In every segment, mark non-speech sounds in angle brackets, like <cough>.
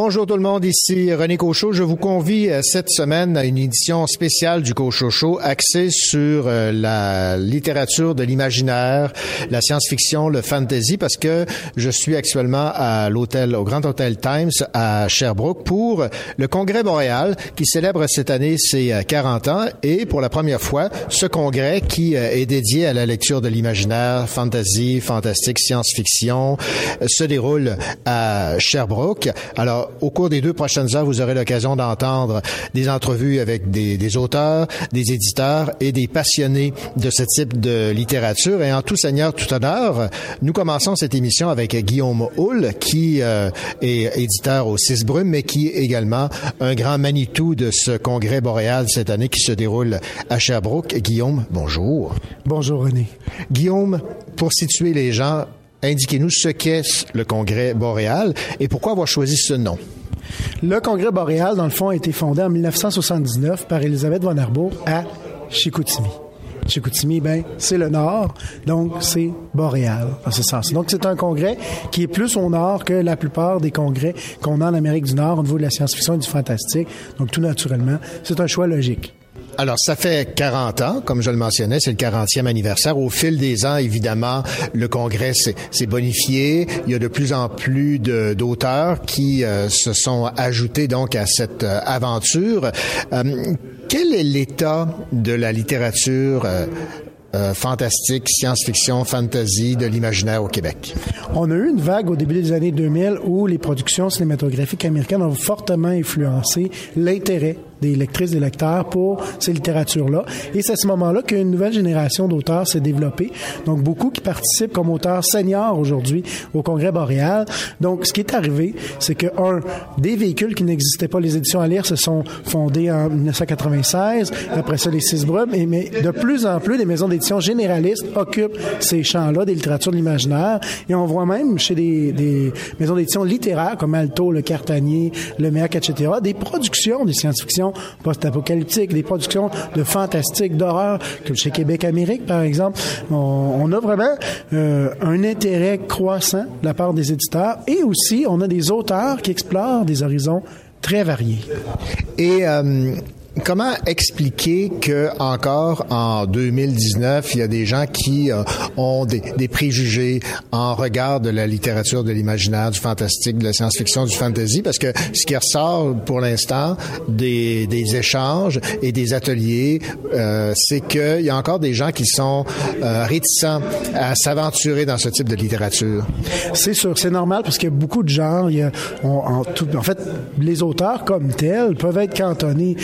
Bonjour tout le monde, ici René Cochot. Je vous convie euh, cette semaine à une édition spéciale du Cochot Show axée sur euh, la littérature de l'imaginaire, la science-fiction, le fantasy, parce que je suis actuellement à l'hôtel, au Grand Hôtel Times à Sherbrooke pour le Congrès Montréal qui célèbre cette année ses 40 euh, ans et pour la première fois, ce congrès qui est dédié à la lecture de l'imaginaire, fantasy, fantastique, science-fiction se déroule à Sherbrooke. Alors, au cours des deux prochaines heures, vous aurez l'occasion d'entendre des entrevues avec des, auteurs, des éditeurs et des passionnés de ce type de littérature. Et en tout seigneur, tout honneur, nous commençons cette émission avec Guillaume Hull, qui euh, est éditeur au Six Brumes, mais qui est également un grand Manitou de ce congrès boréal cette année qui se déroule à Sherbrooke. Guillaume, bonjour. Bonjour René. Guillaume, pour situer les gens, Indiquez-nous ce qu'est le Congrès boréal et pourquoi avoir choisi ce nom. Le Congrès boréal, dans le fond, a été fondé en 1979 par Elisabeth von Arbour à Chicoutimi. Chicoutimi, ben, c'est le nord, donc c'est boréal, dans ce sens. Donc, c'est un congrès qui est plus au nord que la plupart des congrès qu'on a en Amérique du Nord au niveau de la science-fiction et du fantastique. Donc, tout naturellement, c'est un choix logique. Alors, ça fait 40 ans, comme je le mentionnais, c'est le 40e anniversaire. Au fil des ans, évidemment, le Congrès s'est bonifié. Il y a de plus en plus d'auteurs qui euh, se sont ajoutés donc à cette euh, aventure. Euh, quel est l'état de la littérature fantastique, science-fiction, fantasy, de l'imaginaire au Québec? On a eu une vague au début des années 2000 où les productions cinématographiques américaines ont fortement influencé l'intérêt des lectrices, des lecteurs pour ces littératures-là. Et c'est à ce moment-là qu'une nouvelle génération d'auteurs s'est développée. Donc, beaucoup qui participent comme auteurs seniors aujourd'hui au Congrès boréal. Donc, ce qui est arrivé, c'est que, un, des véhicules qui n'existaient pas, les éditions à lire, se sont fondées en 1996. Après ça, les six brumes. Et, mais de plus en plus, des maisons d'édition généralistes occupent ces champs-là des littératures de l'imaginaire. Et on voit même chez des, des maisons d'édition littéraires comme Alto, Le Cartanier, Le Méac, etc., des productions de science-fiction post-apocalyptiques, des productions de fantastique, d'horreur, comme chez Québec Amérique, par exemple. On, a vraiment euh, un intérêt croissant de la part des éditeurs et aussi on a des auteurs qui explorent des horizons très variés. Et euh, Comment expliquer que encore en 2019, il y a des gens qui euh, ont des, préjugés en regard de la littérature de l'imaginaire, du fantastique, de la science-fiction, du fantasy, parce que ce qui ressort pour l'instant des, échanges et des ateliers, euh, c'est qu'il y a encore des gens qui sont euh, réticents à s'aventurer dans ce type de littérature. C'est sûr, c'est normal parce qu'il y a beaucoup de tout, en fait, les auteurs comme tels peuvent être cantonnés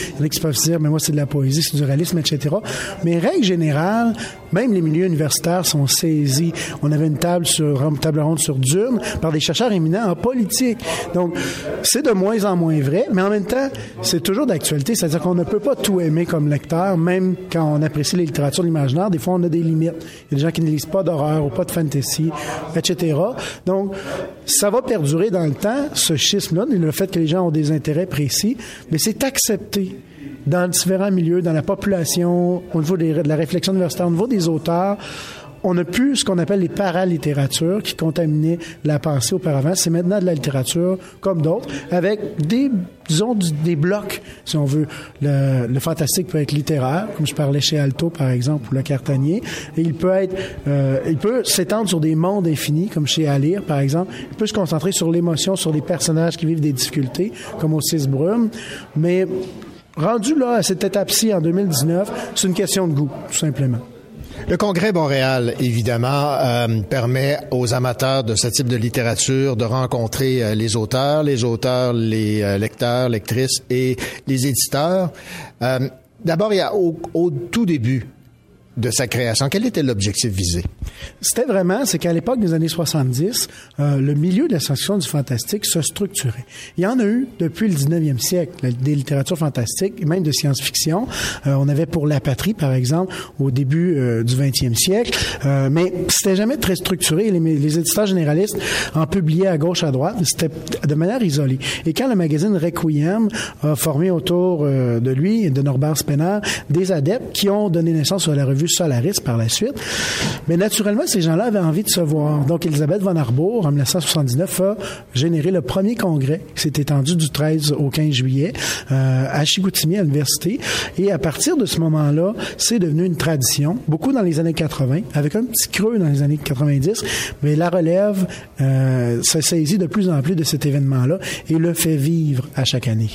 peuvent se dire, mais moi, c'est de la poésie, c'est du réalisme, etc. Mais règle générale, même les milieux universitaires sont saisis. On avait une table sur, table ronde sur Dune par des chercheurs éminents en politique. Donc, c'est de moins en moins vrai, mais en même temps, c'est toujours d'actualité. C'est-à-dire qu'on ne peut pas tout aimer comme lecteur, même quand on apprécie les littératures de l'imaginaire. Des fois, on a des limites. Il y a des gens qui ne lisent pas d'horreur ou pas de fantasy, etc. Donc, ça va perdurer dans le temps, ce schisme-là, le fait que les gens ont des intérêts précis, mais c'est accepté dans différents milieux, dans la population, au niveau de la réflexion universitaire, au niveau des auteurs, on n'a plus ce qu'on appelle les paralittératures qui contaminaient la pensée auparavant. C'est maintenant de la littérature comme d'autres, avec des, disons, des blocs, si on veut. Le, fantastique peut être littéraire, comme je parlais chez Alto, par exemple, ou Le Cartanier. Et il peut être, euh, il peut s'étendre sur des mondes infinis, comme chez Alire, par exemple. Il peut se concentrer sur l'émotion, sur des personnages qui vivent des difficultés, comme au Six. Mais rendu là à cette étape-ci en 2019, c'est une question de goût, tout simplement. Le Congrès Montréal, évidemment, euh, permet aux amateurs de ce type de littérature de rencontrer euh, les auteurs, les auteurs, les euh, lecteurs, lectrices et les éditeurs. D'abord, il y a au, tout début de sa création? Quel était l'objectif visé? C'était vraiment, c'est qu'à l'époque des années 70, euh, le milieu de la science-fiction du fantastique se structurait. Il y en a eu depuis le 19e siècle, des littératures fantastiques, même de science-fiction. Euh, on avait pour La Patrie, par exemple, au début euh, du 20e siècle, euh, mais c'était jamais très structuré. Les, éditeurs généralistes en publiaient à gauche, à droite, c'était de manière isolée. Et quand le magazine Requiem a formé autour euh, de lui, de Norbert Spener, des adeptes qui ont donné naissance à la revue Solaris par la suite, mais naturellement, ces gens-là avaient envie de se voir. Donc, Elisabeth von Arbour, en 1979, a généré le premier congrès qui s'est étendu du 13 au 15 juillet euh, à Chigoutimi, à l'université. Et à partir de ce moment-là, c'est devenu une tradition, beaucoup dans les années 80, avec un petit creux dans les années 90, mais la relève euh, se saisit de plus en plus de cet événement-là et le fait vivre à chaque année.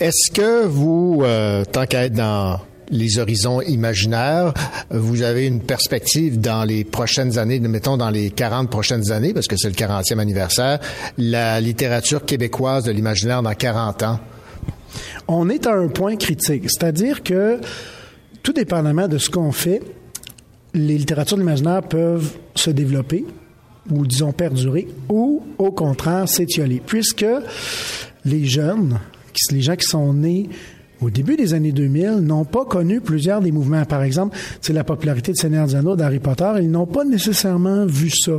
Est-ce que vous, euh, tant qu'à être dans les horizons imaginaires. Vous avez une perspective dans les prochaines années, mettons dans les 40 prochaines années, parce que c'est le 40e anniversaire, la littérature québécoise de l'imaginaire dans 40 ans? On est à un point critique, c'est-à-dire que tout dépendamment de ce qu'on fait, les littératures de l'imaginaire peuvent se développer ou disons perdurer ou au contraire s'étioler puisque les jeunes, les gens qui sont nés au début des années 2000, n'ont pas connu plusieurs des mouvements. Par exemple, c'est la popularité de Seigneur des Anneaux, d'Harry Potter, ils n'ont pas nécessairement vu ça.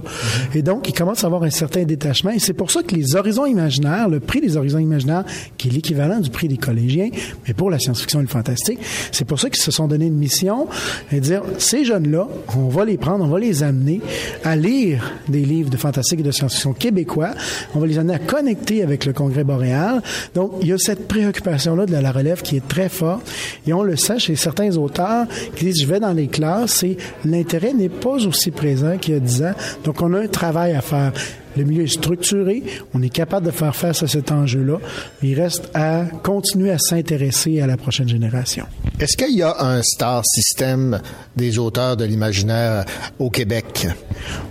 Et donc, ils commencent à avoir un certain détachement. Et c'est pour ça que les horizons imaginaires, le prix des horizons imaginaires, qui est l'équivalent du prix des collégiens, mais pour la science-fiction et le fantastique, c'est pour ça qu'ils se sont donné une mission et dire, ces jeunes-là, on va les prendre, on va les amener à lire des livres de fantastique et de science-fiction québécois, on va les amener à connecter avec le Congrès boréal. Donc, il y a cette préoccupation-là de la relève qui est très fort. Et on le sait chez certains auteurs qui disent, je vais dans les classes et l'intérêt n'est pas aussi présent qu'il y a dix ans. Donc, on a un travail à faire. Le milieu est structuré, on est capable de faire face à cet enjeu-là. Il reste à continuer à s'intéresser à la prochaine génération. Est-ce qu'il y a un star système des auteurs de l'imaginaire au Québec?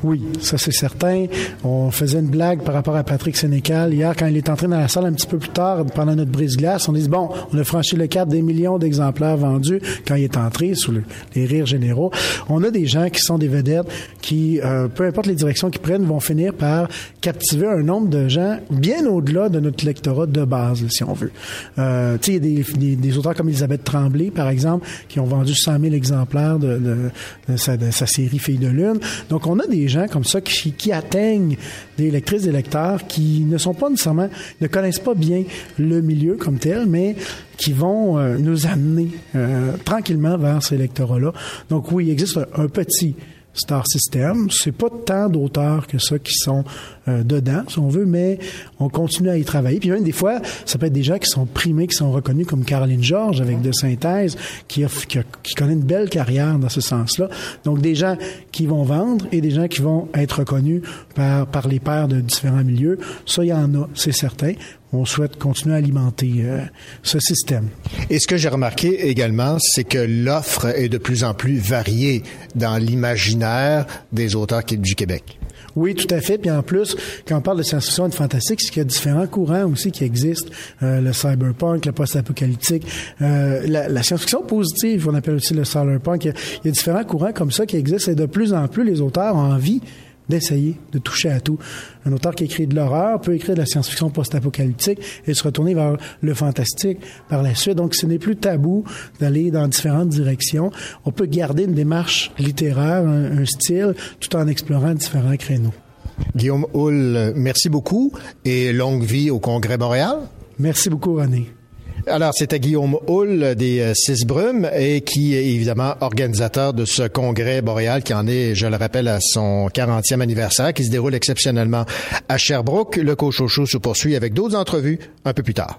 Oui, ça c'est certain. On faisait une blague par rapport à Patrick Sénécal hier quand il est entré dans la salle un petit peu plus tard pendant notre brise-glace. On dit bon, on a franchi le cap des millions d'exemplaires vendus quand il est entré sous le, les rires généraux. On a des gens qui sont des vedettes qui, euh, peu importe les directions qu'ils prennent, vont finir par captiver un nombre de gens bien au-delà de notre lectorat de base, si on veut. Euh, tu sais, il y a des, des, des, auteurs comme Elisabeth Tremblay, par exemple, qui ont vendu 100 000 exemplaires de, sa, série Fille de Lune. Donc, on a des gens comme ça qui, atteignent des lectrices et lecteurs qui ne sont pas nécessairement, ne connaissent pas bien le milieu comme tel, mais qui vont euh, nous amener euh, tranquillement vers ces lectorats-là. Donc oui, il existe un petit Star System. C'est pas tant d'auteurs que ça qui sont euh, dedans, si on veut, mais on continue à y travailler. Puis même des fois, ça peut être des gens qui sont primés, qui sont reconnus comme Caroline Georges avec de synthèse, qui, a, qui, connaît une belle carrière dans ce sens-là. Donc des gens qui vont vendre et des gens qui vont être reconnus par, par les pairs de différents milieux. Ça, il y en a, c'est certain on souhaite continuer à alimenter euh, ce système. Et ce que j'ai remarqué également, c'est que l'offre est de plus en plus variée dans l'imaginaire des auteurs du Québec. Oui, tout à fait. Puis en plus, quand on parle de science-fiction et de fantastique, c'est qu'il y a différents courants aussi qui existent. Euh, le cyberpunk, le post-apocalyptique, euh, la, la science-fiction positive, on appelle aussi le cyberpunk. Il y, a, il y, a, différents courants comme ça qui existent et de plus en plus, les auteurs ont envie d'essayer de toucher à tout. Un auteur qui écrit de l'horreur peut écrire de la science-fiction post-apocalyptique et se retourner vers le fantastique par la suite. Donc, ce n'est plus tabou d'aller dans différentes directions. On peut garder une démarche littéraire, un, un style, tout en explorant différents créneaux. Guillaume Hull, merci beaucoup et longue vie au Congrès Montréal. Merci beaucoup, René. Alors, c'était Guillaume Hull des Six Brumes et qui est évidemment organisateur de ce congrès boréal qui en est, je le rappelle, à son 40e anniversaire qui se déroule exceptionnellement à Sherbrooke. Le Cochocho se poursuit avec d'autres entrevues un peu plus tard.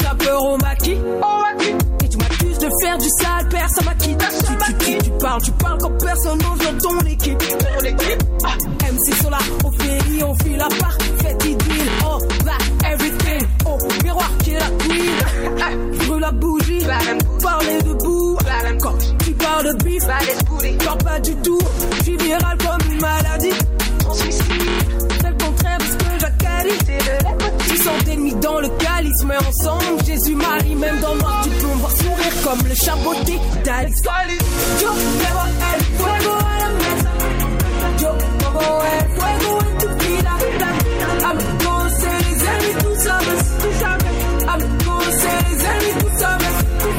sapeur au maquis. Et tu m'accuses de faire du sale, personne m'a quitté. Tu, tu, tu, parles, tu parles comme personne dans ton équipe. Ton MC sont là, on on file la part, fête idylle, on va everything. Au miroir qui est la queen. <laughs> Brûle la bougie, parler debout. Tu parles de bif, parle pas du tout. Je suis viral comme une maladie. On. C'est le contraire parce que j'accalite. Sans d'ennemis dans le calice, mais ensemble, Jésus-Marie, même dans noir, tu peux me sourire comme le chapeauté d'Alice. Yo el fuego la. Yo el fuego tu c'est les ennemis, tout ça, tout c'est les ennemis, tout ça, tout.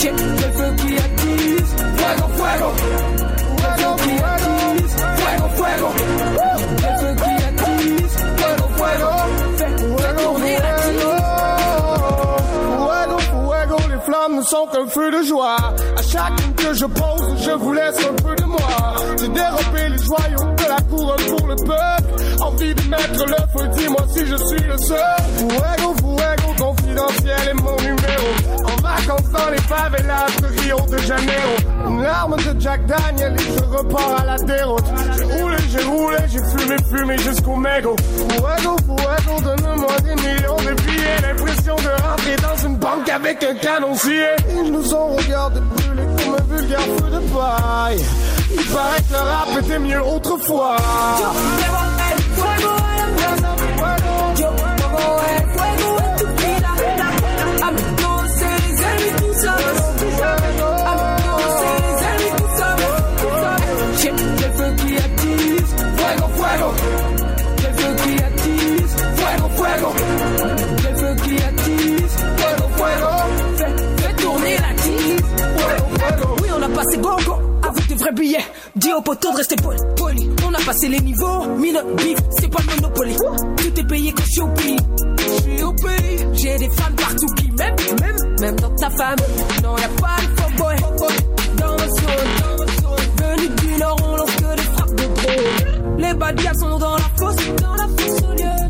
J'ai le feu qui active. Fuego, fuego. Sont qu'un feu de joie. À chaque ligne que je pose, je vous laisse un peu de moi. J'ai dérobé les joyaux de la couronne pour le peuple. Envie de mettre le feu, dis-moi si je suis le seul. Fuego, fuego, confidentiel est mon numéro. En vacances dans les favelas de Rio de Janeiro. Une larme de Jack Daniel et je repars à la déroute. J'ai roulé, j'ai roulé, j'ai fumé, fumé jusqu'au mégot. Fuego, fuego, donne-moi des millions de billets. L'impression de rentrer une banque avec un canoncier. Ils nous ont regardé brûler comme un vulgaire feu de paille. Il paraît que le rap était mieux autrefois. Passé gogo avec des vrais billets. Dis au poteau de rester poli. On a passé les niveaux. Mine, bif, c'est pas le monopoly. Tout est payé quand je suis au pays. Je suis au pays. J'ai des fans partout qui m'aiment, même, même dans ta femme. Non, y'a pas de fuckboy. Dans ma zone, venu du nord, on lance que des frappes de drone. Les bad guys sont dans la fosse, dans la fosse au lieu.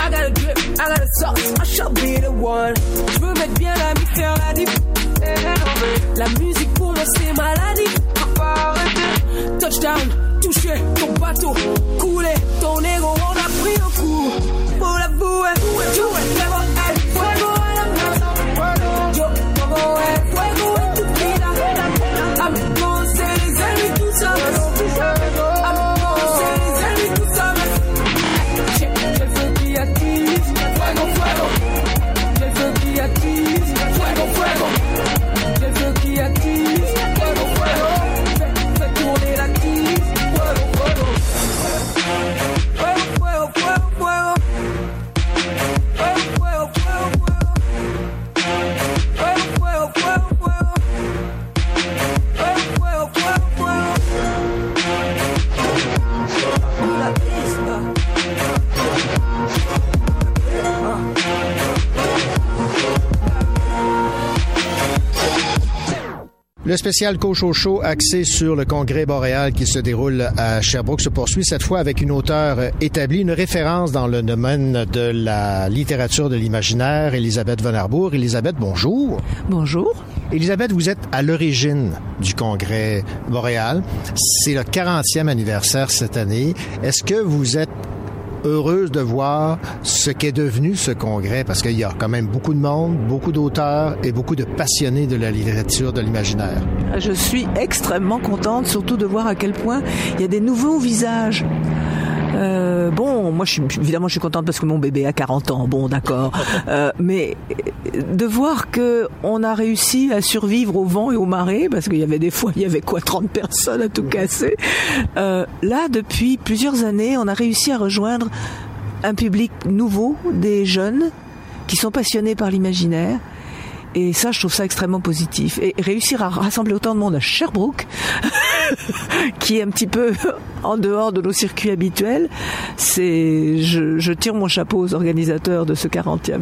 I got a drip, I got a sauce, I shall be the one. Je veux mettre bien la mix, faire la dip. La musique pour moi c'est maladie. Touchdown, touché ton bateau, coulé ton ego, on a pris un coup. Pour l'avouer, yo pego Le spécial Cocho Show axé sur le congrès boréal qui se déroule à Sherbrooke se poursuit cette fois avec une auteure établie, une référence dans le domaine de la littérature de l'imaginaire, Elisabeth Von Arbour. Elisabeth, bonjour. Bonjour. Elisabeth, vous êtes à l'origine du congrès boréal. C'est le 40e anniversaire cette année. Est-ce que vous êtes heureuse de voir ce qu'est devenu ce congrès parce qu'il y a quand même beaucoup de monde, beaucoup d'auteurs et beaucoup de passionnés de la littérature de l'imaginaire. Je suis extrêmement contente, surtout de voir à quel point il y a des nouveaux visages. Euh, bon, moi, je suis, évidemment, je suis contente parce que mon bébé a 40 ans. Bon, d'accord. <laughs> Euh, mais de voir que on a réussi à survivre au vent et aux marées, parce qu'il y avait des fois, il y avait quoi, 30 personnes à tout casser. Euh, là, depuis plusieurs années, on a réussi à rejoindre un public nouveau, des jeunes qui sont passionnés par l'imaginaire. Et ça, je trouve ça extrêmement positif. Et réussir à rassembler autant de monde à Sherbrooke, <laughs> qui est un petit peu en dehors de nos circuits habituels, c'est, je, tire mon chapeau aux organisateurs de ce 40e.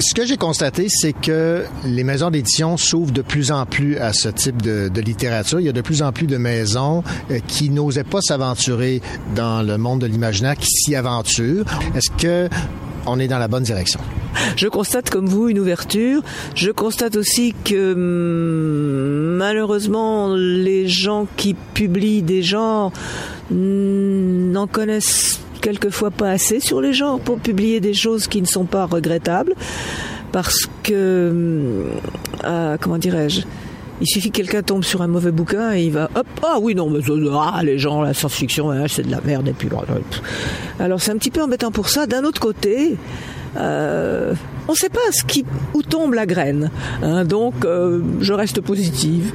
Ce que j'ai constaté, c'est que les maisons d'édition s'ouvrent de plus en plus à ce type de, de, littérature. Il y a de plus en plus de maisons euh, qui n'osaient pas s'aventurer dans le monde de l'imaginaire, qui s'y aventurent. Est-ce que on est dans la bonne direction? Je constate comme vous une ouverture. Je constate aussi que hum, malheureusement les gens qui publient des genres n'en connaissent quelquefois pas assez sur les genres pour publier des choses qui ne sont pas regrettables parce que hum, euh, comment dirais-je? Il suffit que quelqu'un tombe sur un mauvais bouquin et il va hop ah oui non mais ah, les gens la science-fiction hein, c'est de la merde et puis alors c'est un petit peu embêtant pour ça d'un autre côté euh, on ne sait pas ce qui, où tombe la graine. hein. donc, euh, je reste positive.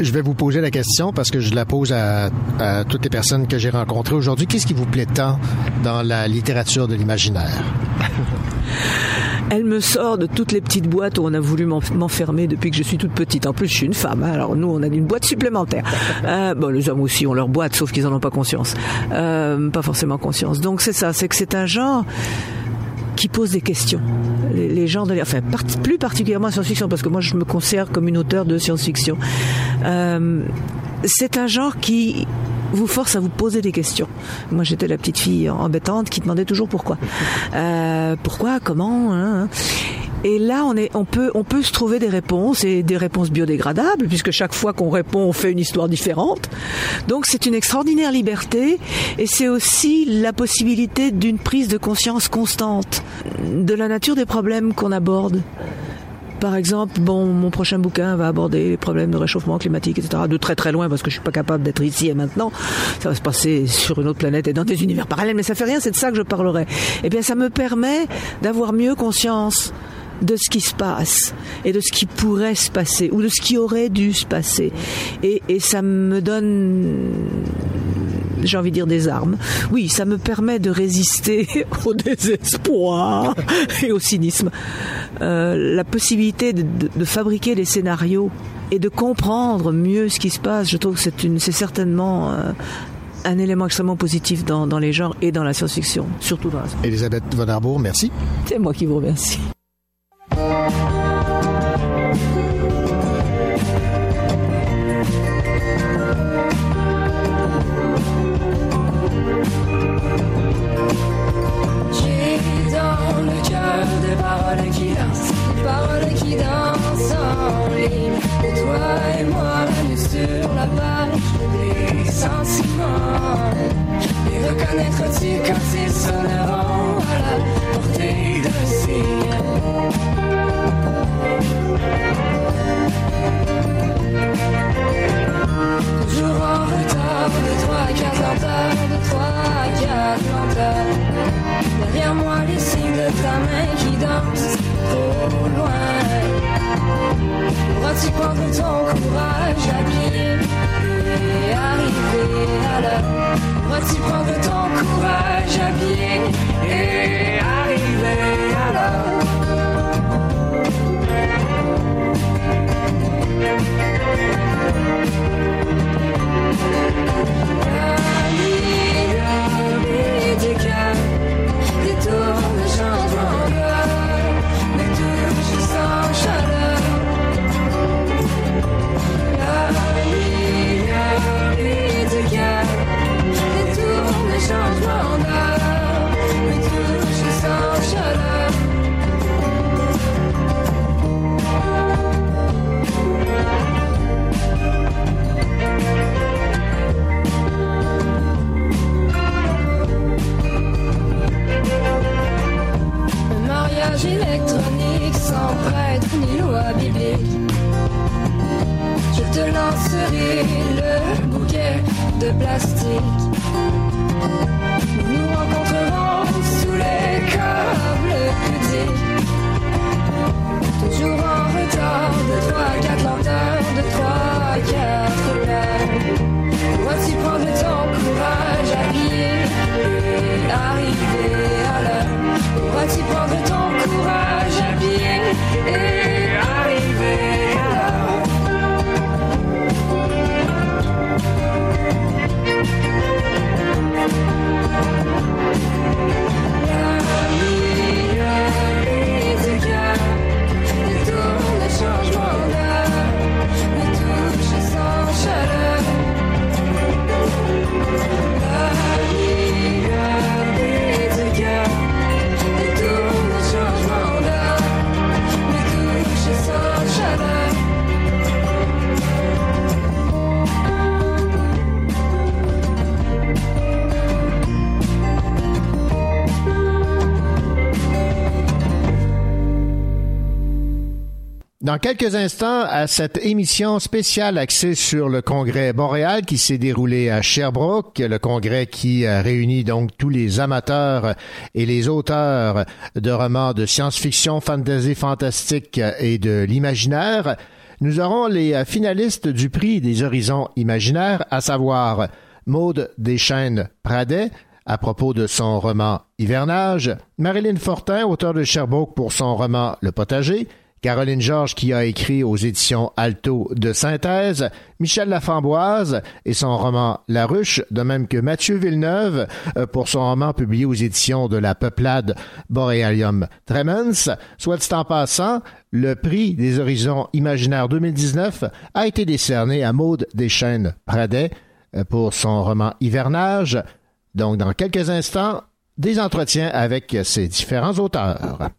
Je vais vous poser la question parce que je la pose à, à toutes les personnes que j'ai rencontrées aujourd'hui. Qu'est-ce qui vous plaît tant dans la littérature de l'imaginaire? <laughs> Elle me sort de toutes les petites boîtes où on a voulu m'en- m'enfermer depuis que je suis toute petite. En plus, je suis une femme. hein. Alors nous, on a une boîte supplémentaire. <laughs> Euh, bon, les hommes aussi ont leur boîte, sauf qu'ils en ont pas conscience. Euh, pas forcément conscience. Donc c'est ça, c'est que c'est un genre qui pose des questions. Les, les genres de, enfin, part- plus particulièrement la science-fiction, parce que moi, je me considère comme une auteure de science-fiction. Euh, c'est un genre qui vous force à vous poser des questions. Moi, j'étais la petite fille embêtante qui demandait toujours pourquoi. <laughs> Euh, pourquoi, comment. hein, hein. Et là, on, est, on, peut, on peut se trouver des réponses et des réponses biodégradables, puisque chaque fois qu'on répond, on fait une histoire différente. Donc, c'est une extraordinaire liberté et c'est aussi la possibilité d'une prise de conscience constante de la nature des problèmes qu'on aborde. Par exemple, bon, mon prochain bouquin va aborder les problèmes de réchauffement climatique, etc. De très très loin, parce que je suis pas capable d'être ici et maintenant. Ça va se passer sur une autre planète et dans des univers parallèles, mais ça fait rien. C'est de ça que je parlerai. Eh bien, ça me permet d'avoir mieux conscience de ce qui se passe et de ce qui pourrait se passer ou de ce qui aurait dû se passer. Et, et ça me donne j'ai envie de dire des armes. Oui, ça me permet de résister <laughs> au désespoir et au cynisme. Euh, la possibilité de, de- de fabriquer des scénarios et de comprendre mieux ce qui se passe, je trouve que c'est une, c'est certainement euh, un élément extrêmement positif dans, dans les genres et dans la science-fiction, surtout dans la Elisabeth Von Arbour, merci. C'est moi qui vous remercie. Page des sentiments. Et reconnaître-tu quand ils sonneront à la portée de cire? Toujours en retard de 3 à 4 lenteurs, de 3 à 4 lenteurs. Derrière moi les signes de ta main qui dansent trop loin. Pourras-tu prendre ton courage à pied et arriver à l'heure. Pourras-tu prendre ton courage à pied et arriver à l'heure du cœur détourne changement changement d'heure, me touche sans chaleur. Un mariage électronique sans prêtre ni loi biblique. Je te lancerai le bouquet de plastique. Arriver à l'heure. Voici prendre Dans quelques instants, à cette émission spéciale axée sur le congrès boréal qui s'est déroulé à Sherbrooke, le congrès qui a réuni donc tous les amateurs et les auteurs de romans de science-fiction, fantasy, fantastique et de l'imaginaire, nous aurons les finalistes du prix des horizons imaginaires, à savoir Maude Deschênes Pradet, à propos de son roman Hivernage, Marilyn Fortin, auteur de Sherbrooke pour son roman Le Potager, Caroline Georges qui a écrit aux éditions Alto de synthèse, Michel Laframboise et son roman La Ruche, de même que Mathieu Villeneuve euh, pour son roman publié aux éditions de la Peuplade Borealium Tremens. Soit dit en passant, le prix des horizons imaginaires 2019 a été décerné à Maude Deschênes Pradet euh, pour son roman Hivernage. Donc, dans quelques instants, des entretiens avec ces différents auteurs.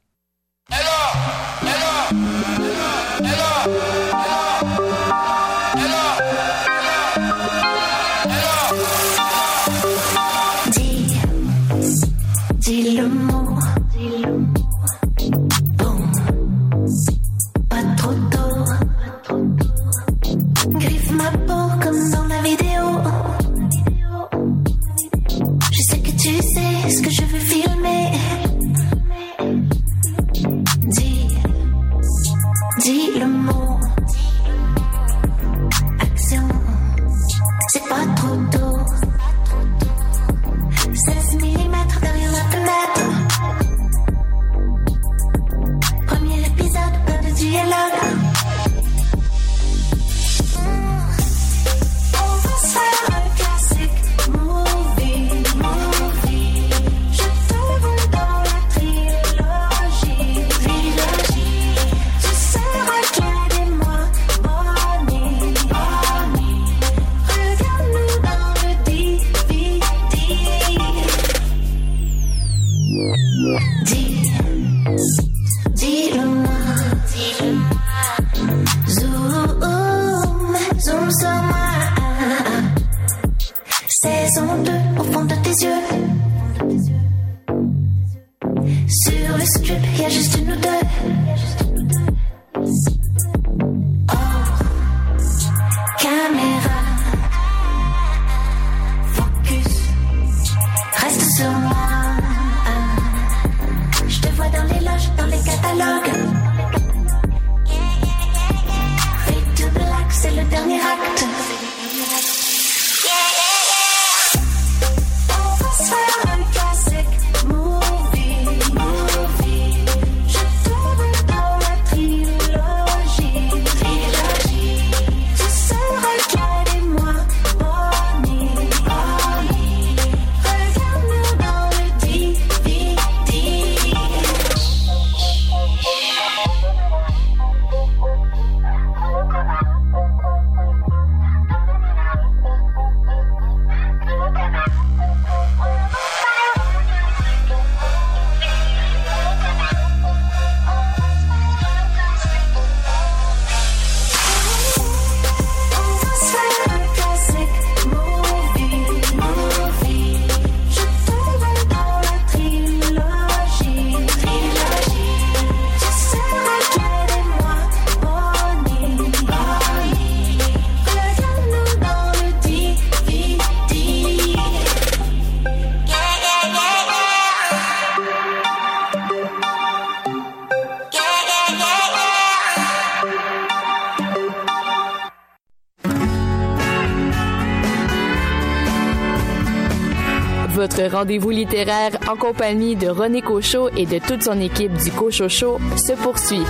Rendez-vous littéraire en compagnie de René Cochot et de toute son équipe du Cochot Show se poursuit.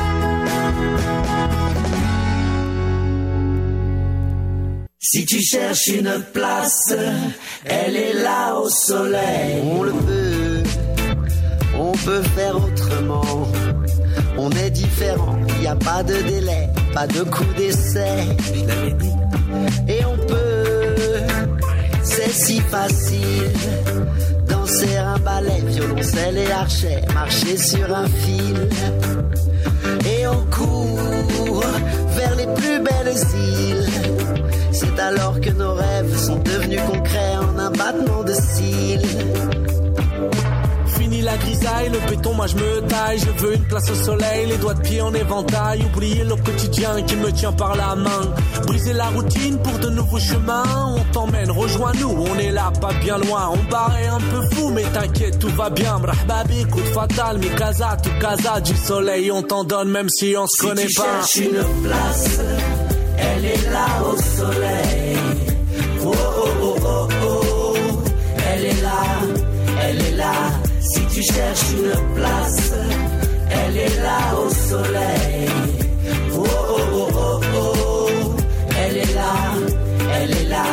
Si tu cherches une place, elle est là au soleil. On le peut, on peut faire autrement. On est différent, y a pas de délai, pas de coup d'essai. Je l'avais dit. Et on peut, c'est si facile. Danser un ballet, violoncelle et archet, marcher sur un fil. Et on court vers les plus belles îles. C'est alors que nos rêves sont devenus concrets en un battement de cils. La grisaille, le béton, moi je me taille. Je veux une place au soleil, les doigts de pied en éventail. Oublier le quotidien qui me tient par la main. Briser la routine pour de nouveaux chemins. On t'emmène, rejoins-nous, on est là, pas bien loin. On paraît un peu fou, mais t'inquiète, tout va bien. Brahbabi, coup de fatal, mi casa, tout casa, du soleil, on t'en donne même si on se Si connaît tu pas. cherches une place, elle est là au soleil. Oh oh oh oh oh, elle est là, elle est là. Tu cherches une place, elle est là au soleil. Oh oh oh oh oh, elle est là, elle est là.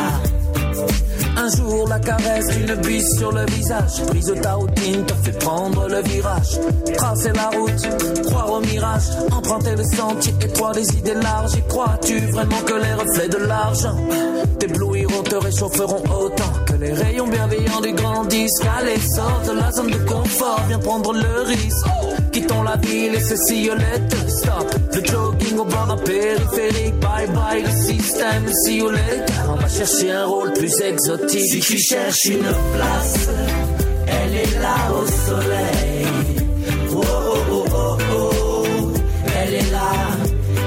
Un jour, la caresse d'une bise sur le visage. Prise ta routine te fait prendre le virage. Tracer la route, croire au mirage. Emprunter le sentier étroit des idées larges. Y crois-tu vraiment que les reflets de l'argent t'éblouiront, te réchaufferont autant? Les rayons bienveillants du grand disque? Allez, sors de la zone de confort, viens prendre le risque. Quittons la ville et ce sillonnette. Stop le jogging au bord périphérique. Bye bye le système, later. On va chercher un rôle plus exotique. Si tu cherches une place, elle est là au soleil. Oh oh oh oh oh, elle est là,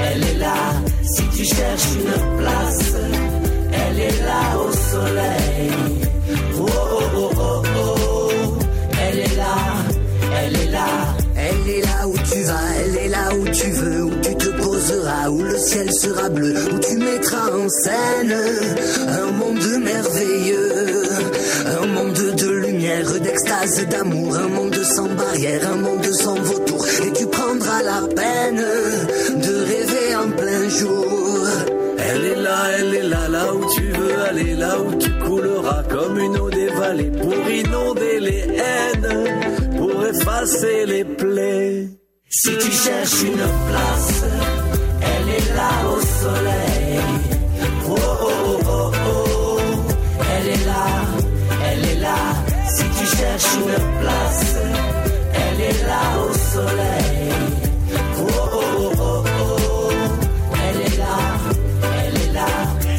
elle est là. Si tu cherches une place, elle est là au soleil. Tu veux, où tu te poseras, où le ciel sera bleu, où tu mettras en scène un monde merveilleux, un monde de lumière, d'extase, d'amour, un monde sans barrière, un monde sans vautour, et tu prendras la peine de rêver en plein jour. Elle est là, elle est là, là où tu veux aller, là où tu couleras comme une eau des vallées pour inonder les haines, pour effacer les plaies. Si tu cherches une place, elle est là au soleil. Oh oh oh oh oh, elle est là, elle est là. Si tu cherches une place, elle est là au soleil. Oh oh oh oh oh, elle est là, elle est là.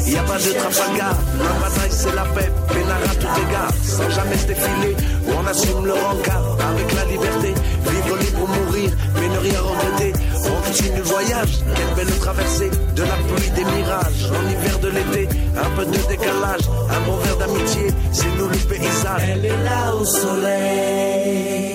Y a pas de Trafalgar, la bataille c'est la paix, Pénara tout égard, sans jamais se défiler, on assume le rencard avec la liberté, vivre libre ou mourir, mais ne rien regretter, on continue le voyage, quelle belle traversée, de la pluie des mirages, en hiver de l'été, un peu de décalage, un bon verre d'amitié, c'est nous le paysage. Elle est là au soleil.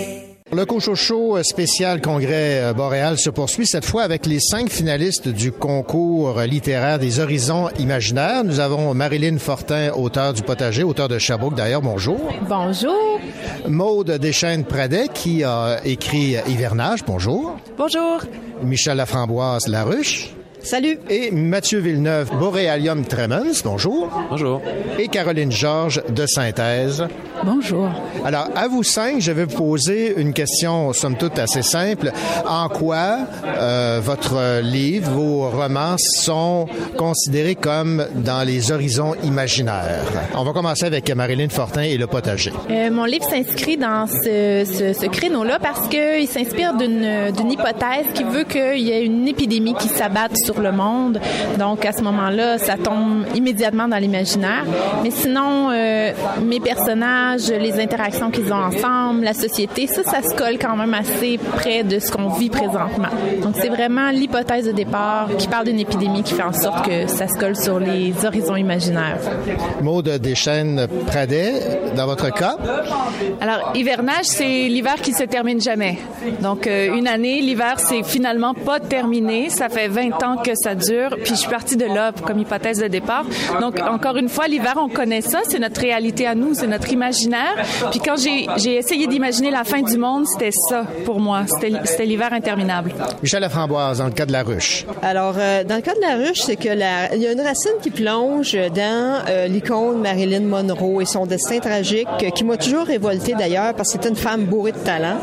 Le Cochocho spécial congrès euh, boréal se poursuit cette fois avec les cinq finalistes du concours littéraire des horizons imaginaires. Nous avons Marilyn Fortin, auteur du potager, auteur de Sherbrooke d'ailleurs. Bonjour. Bonjour. Maude Deschênes-Pradet qui a écrit Hivernage. Bonjour. Bonjour. Michel Laframboise Laruche. Salut. Et Mathieu Villeneuve, Borealium Tremens. Bonjour. Bonjour. Et Caroline Georges de Synthèse. Bonjour. Alors, à vous cinq, je vais vous poser une question, somme toute, assez simple. En quoi euh, votre livre, vos romans sont considérés comme dans les horizons imaginaires? On va commencer avec Marilyn Fortin et le potager. Euh, mon livre s'inscrit dans ce, ce, ce créneau-là parce qu'il s'inspire d'une d'une hypothèse qui veut qu'il y ait une épidémie qui s'abatte sur le monde. Donc, à ce moment-là, ça tombe immédiatement dans l'imaginaire. Mais sinon, euh, mes personnages, les interactions qu'ils ont ensemble, la société, ça, ça se colle quand même assez près de ce qu'on vit présentement. Donc, c'est vraiment l'hypothèse de départ qui parle d'une épidémie qui fait en sorte que ça se colle sur les horizons imaginaires. Maude Deschênes-Pradet, dans votre cas? Alors, hivernage, c'est l'hiver qui se termine jamais. Donc, euh, une année, l'hiver, c'est finalement pas terminé. Ça fait 20 ans que ça dure. Puis, je suis partie de là comme hypothèse de départ. Donc, encore une fois, l'hiver, on connaît ça. C'est notre réalité à nous. C'est notre imaginaire. Puis, quand j'ai essayé d'imaginer la fin du monde, c'était ça pour moi. C'était l'hiver interminable. Michel Laframboise, dans le cas de la ruche. Alors, euh, dans le cas de la ruche, c'est que la, il y a une racine qui plonge dans euh, l'icône Marilyn Monroe et son destin tragique, euh, qui m'a toujours révolté d'ailleurs, parce que c'était une femme bourrée de talent.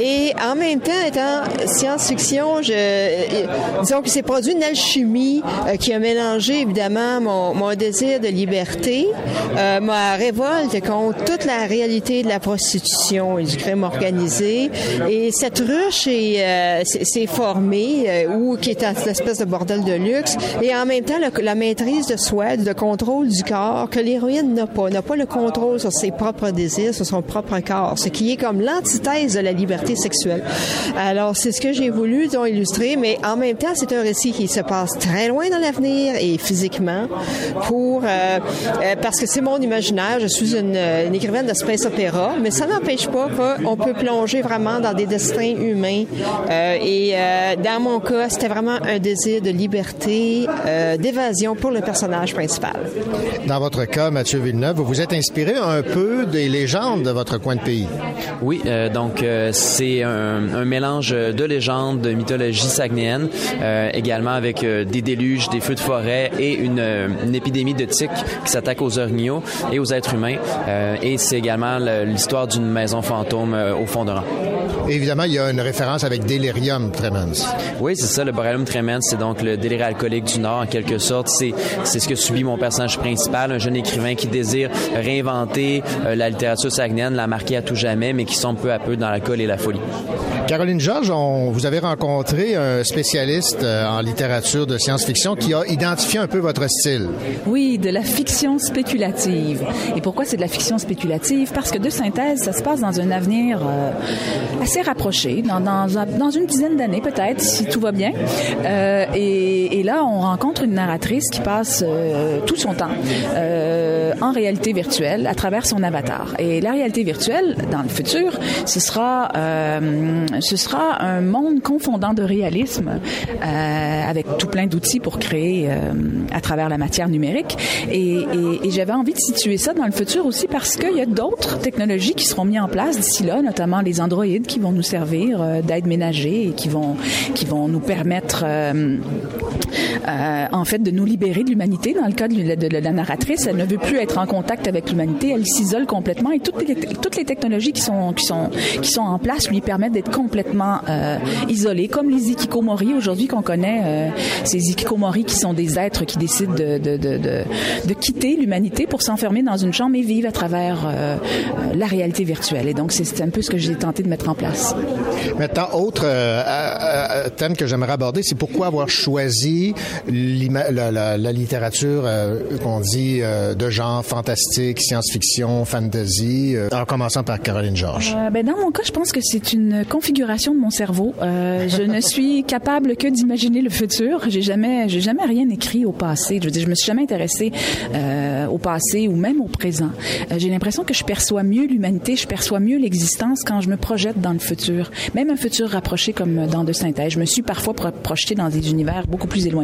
Et en même temps, étant science-fiction, je, disons que c'est pro- produit une alchimie euh, qui a mélangé évidemment mon, désir de liberté, euh, ma révolte contre toute la réalité de la prostitution et du crime organisé. Et cette ruche euh, s'est formée, ou qui est une espèce de bordel de luxe, et en même temps la maîtrise de soi, le contrôle du corps que l'héroïne n'a pas, n'a pas le contrôle sur ses propres désirs, sur son propre corps, ce qui est comme l'antithèse de la liberté sexuelle. Alors c'est ce que j'ai voulu disons, illustrer, mais en même temps c'est un récit qui se passe très loin dans l'avenir et physiquement, pour euh, euh, parce que c'est mon imaginaire. Je suis une, une écrivaine de space opéra, mais ça n'empêche pas qu'on peut plonger vraiment dans des destins humains. Euh, et euh, dans mon cas, c'était vraiment un désir de liberté, euh, d'évasion pour le personnage principal. Dans votre cas, Mathieu Villeneuve, vous vous êtes inspiré un peu des légendes de votre coin de pays. Oui, euh, donc euh, c'est un, un mélange de légendes, de mythologie saguenéenne, euh, également avec euh, des déluges, des feux de forêt et une, euh, une épidémie de tiques qui s'attaque aux orignaux et aux êtres humains. Euh, et c'est également le- l'histoire d'une maison fantôme au fond de rang. Évidemment, il y a une référence avec Delirium Tremens. Oui, c'est ça, le Borrelium tremens, c'est donc le délire alcoolique du Nord, en quelque sorte. C'est, c'est ce que subit mon personnage principal, un jeune écrivain qui désire réinventer euh, la littérature saguenéenne, la marquer à tout jamais, mais qui sombre peu à peu dans l'alcool et la folie. Caroline Georges, vous avez rencontré un spécialiste euh, en littérature de science-fiction qui a identifié un peu votre style. Oui, de la fiction spéculative. Et pourquoi c'est de la fiction spéculative? Parce que de synthèse, ça se passe dans un avenir euh, assez rapproché, dans, dans, un- dans une dizaine d'années peut-être, si tout va bien. Euh, et, là, on rencontre une narratrice qui passe tout son temps en réalité virtuelle à travers son avatar. Et la réalité virtuelle, dans le futur, ce sera, ce sera un monde confondant de réalisme euh, avec tout plein d'outils pour créer euh, à travers la matière numérique. Et, et- et j'avais envie de situer ça dans le futur aussi parce qu'il y a d'autres technologies qui seront mises en place d'ici là, notamment les androïdes qui vont nous servir euh, d'aide ménager et qui vont, qui vont nous permettre euh, en fait de nous libérer de l'humanité. Dans le cas de, la- narratrice, elle ne veut plus être en contact avec l'humanité, elle s'isole complètement et toutes les, technologies qui sont, qui, sont, qui sont en place lui permettent d'être complètement euh, isolée, comme les ikikomori aujourd'hui qu'on connaît, euh, ces ikikomori qui sont des êtres qui décident de, de, de, de, quitter l'humanité pour s'enfermer dans une chambre et vivre à travers euh, la réalité virtuelle. Et donc c'est un peu ce que j'ai tenté de mettre en place. Maintenant, autre thème que j'aimerais aborder, c'est pourquoi avoir choisi la, littérature euh, qu'on dit euh, de genre fantastique, science-fiction, fantasy, euh, en commençant par Caroline Georges. Euh, ben, dans mon cas, je pense que c'est une configuration de mon cerveau. Je ne suis capable que d'imaginer le futur. J'ai jamais, j'ai jamais rien écrit au passé. Je veux dire, je me suis jamais intéressée au passé ou même au présent. J'ai l'impression que je perçois mieux l'humanité, je perçois mieux l'existence quand je me projette dans le futur, même un futur rapproché comme dans de synthèse. Je me suis parfois pro- projetée dans des univers beaucoup plus éloignés.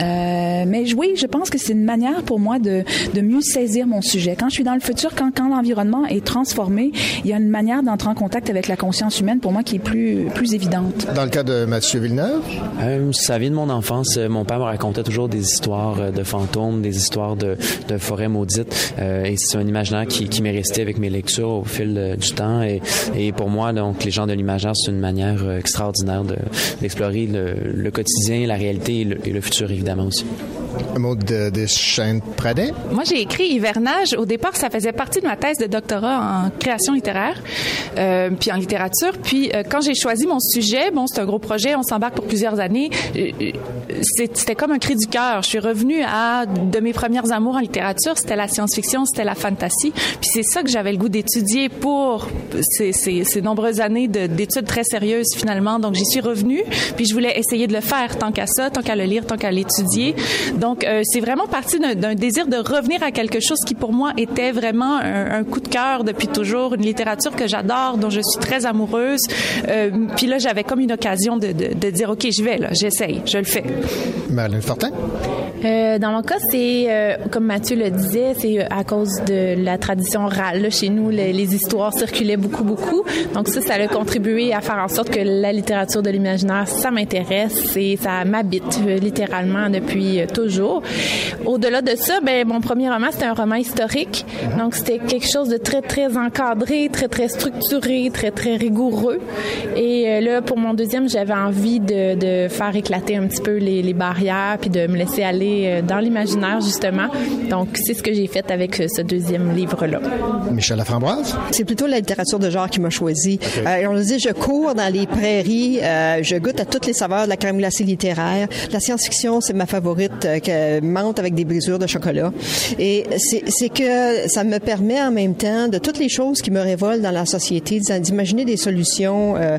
Euh, mais oui, je pense que c'est une manière pour moi de, de mieux saisir mon sujet. Quand je suis dans le futur, quand, quand l'environnement est transformé, il y a une manière d'entrer en contact avec la conscience humaine pour moi qui est plus, plus évidente. Dans le cas de Mathieu Villeneuve? Euh, ça vient de mon enfance. Euh, Mon père me racontait toujours des histoires euh, de fantômes, des histoires de, de forêts maudites. Euh, et c'est un imaginaire qui, qui m'est resté avec mes lectures au fil du temps. Et, et pour moi, donc, les gens de l'imaginaire, c'est une manière extraordinaire de- d'explorer le, le quotidien, la réalité et le, et le futur, évidemment aussi. Un mot de, de Pradet? Moi, j'ai écrit Hivernage. Au départ, ça faisait partie de ma thèse de doctorat en création littéraire, euh, puis en littérature. Puis, euh, quand j'ai choisi mon sujet, bon, c'est un gros projet, on s'embarque pour plusieurs années. euh, C'était comme un cri du cœur. Je suis revenue à de mes premières amours en littérature, c'était la science-fiction, c'était la fantasy. Puis c'est ça que j'avais le goût d'étudier pour ces, ces- ces nombreuses années de- d'études très sérieuses finalement. Donc, j'y suis revenue. Puis je voulais essayer de le faire tant qu'à ça, tant qu'à le lire, tant qu'à l'étudier. Donc, euh, c'est vraiment parti d'un- désir de revenir à quelque chose qui, pour moi, était vraiment un, coup de cœur depuis toujours, une littérature que j'adore, dont je suis très amoureuse. Euh, puis là, j'avais comme une occasion de, de- dire, OK, je vais, là, j'essaye, je le fais. Madeline Fortin? Euh, dans mon cas, c'est euh, comme Mathieu le disait, c'est à cause de la tradition orale. Là, chez nous, les, les histoires circulaient beaucoup, beaucoup. Donc ça, ça a contribué à faire en sorte que la littérature de l'imaginaire, ça m'intéresse et ça m'habite euh, littéralement depuis euh, toujours. Au-delà de ça, ben mon premier roman, c'était un roman historique. Donc c'était quelque chose de très, très encadré, très, très structuré, très, très rigoureux. Et euh, là, pour mon deuxième, j'avais envie de, de faire éclater un petit peu les, les barrières puis de me laisser aller euh, dans l'imaginaire, justement. Donc, c'est ce que j'ai fait avec euh, ce deuxième livre-là. Michel Laframboise? C'est plutôt la littérature de genre qui m'a choisi. Euh, on le dit, je cours dans les prairies, euh, je goûte à toutes les saveurs de la crème glacée littéraire. La science-fiction, c'est ma favorite, euh, que menthe avec des brisures de chocolat. Et c'est que ça me permet en même temps de toutes les choses qui me révoltent dans la société, d'im- d'imaginer des solutions. Euh,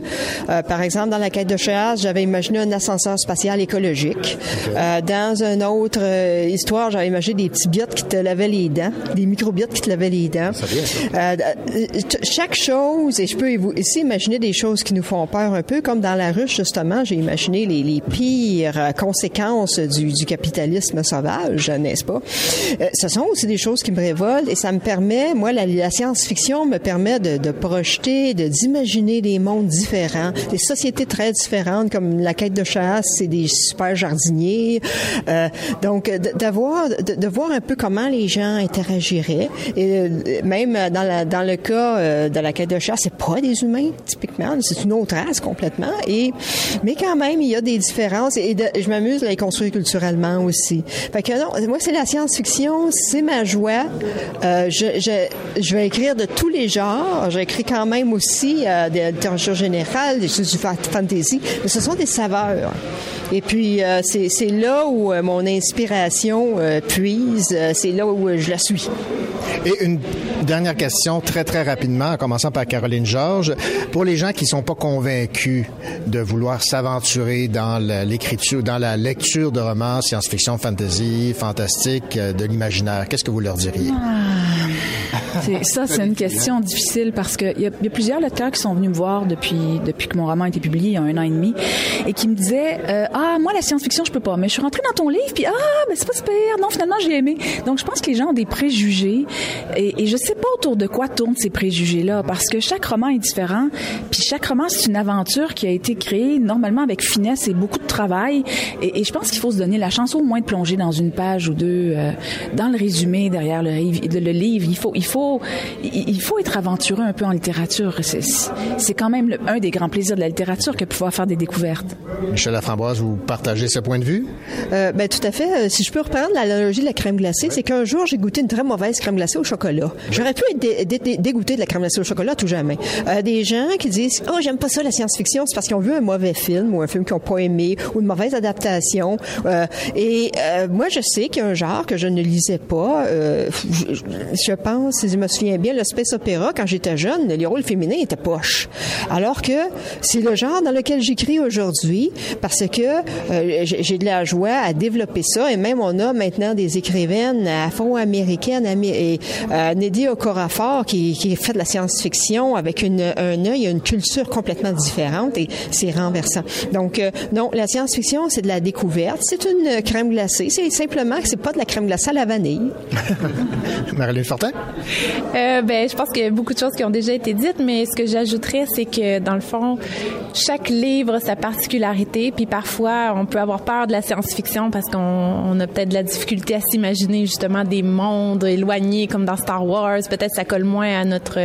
euh, par exemple, dans la quête de chasse, j'avais imaginé un ascenseur spatial écologique. Euh, dans une autre euh, histoire, j'avais imaginé des petits biotes qui te lavaient les dents, des microbiotes qui te lavaient les dents. Euh, euh, chaque chose, et je peux ici imaginer des choses qui nous font peur un peu, comme dans la ruche, justement, j'ai imaginé les, les pires euh, conséquences du, du capitalisme sauvage, n'est-ce pas? Ce sont aussi des choses qui me révoltent et ça me permet, moi, la, la science-fiction me permet de, de projeter, de d'imaginer des mondes différents, des sociétés très différentes, comme la quête de chasse, c'est des super jardiniers. Euh, donc, d'avoir, de, voir un peu comment les gens interagiraient. Et euh, même dans, la, dans le cas euh, de la quête de chasse, c'est pas des humains, typiquement. C'est une autre race complètement. Et, mais quand même, il y a des différences et je m'amuse à les construire culturellement aussi. Fait que non, moi, c'est la science-fiction, c'est ma joie. Euh, je, je, vais écrire de tous les genres. J'écris quand même aussi euh, de la littérature générale, des choses du fa- fantasy, mais ce sont des saveurs. Et puis, euh, c'est là où mon inspiration euh, puise, euh, c'est là où euh, je la suis. Et une dernière question, très très rapidement, en commençant par Caroline Georges. Pour les gens qui sont pas convaincus de vouloir s'aventurer dans l'écriture, dans la lecture de romans, science-fiction, fantasy, fantastique, euh, de l'imaginaire, qu'est-ce que vous leur diriez? C'est- Ça, c'est une question difficile parce qu'il y, a- il y a plusieurs lecteurs qui sont venus me voir depuis, depuis que mon roman a été publié il y a un an et demi et qui me disaient euh, Ah, moi, la science-fiction, je peux pas. Mais je suis rentrée dans ton livre, puis Ah, mais c'est pas super. Non, finalement, j'ai aimé. Donc, je pense que les gens ont des préjugés et, et je sais pas autour de quoi tournent ces préjugés-là parce que chaque roman est différent. Puis chaque roman, c'est une aventure qui a été créée normalement avec finesse et beaucoup de travail. Et, et je pense qu'il faut se donner la chance au moins de plonger dans une page ou deux euh, dans le résumé derrière le, le- le livre. Il faut, il faut, il faut être aventureux un peu en littérature. C'est- C'est quand même le- un des grands plaisirs de la littérature que de pouvoir faire des découvertes. Michel Laframboise, vous partagez ce point de vue? Euh, ben, tout à fait. Euh, Si je peux reprendre l'analogie de la crème glacée, c'est qu'un jour, j'ai goûté une très mauvaise crème glacée au chocolat. J'aurais pu être dé- dé- dé- dégoûté de la crème glacée au chocolat tout jamais. Euh, des gens qui disent « Oh, j'aime pas ça, la science-fiction, c'est parce qu'ils ont vu un mauvais film ou un film qu'ils ont pas aimé ou une mauvaise adaptation. Euh, et euh, moi, je sais qu'il y a un genre que je ne lisais pas. Je, je pense, si je me souviens bien, le space opéra, quand j'étais jeune, les rôles féminins étaient poches. Alors que c'est le genre dans lequel j'écris aujourd'hui parce que j'ai de la joie à développer ça et même on a maintenant des écrivaines afro-américaines Amé- et euh, Neddy Okorafor qui, qui fait de la science-fiction avec une, un œil et une culture complètement différente et c'est renversant. Donc euh, non, la science-fiction c'est de la découverte, c'est une crème glacée, c'est simplement que c'est pas de la crème glacée à la vanille. <laughs> Marilyn Fortin? Euh, ben, je pense qu'il y a beaucoup de choses qui ont déjà été dites, mais ce que j'ajouterais, c'est que dans le fond, chaque livre a sa particularité, puis parfois on peut avoir peur de la science-fiction parce qu'on on a peut-être de la difficulté à s'imaginer justement des mondes éloignés comme dans Star Wars. Peut-être ça colle moins à notre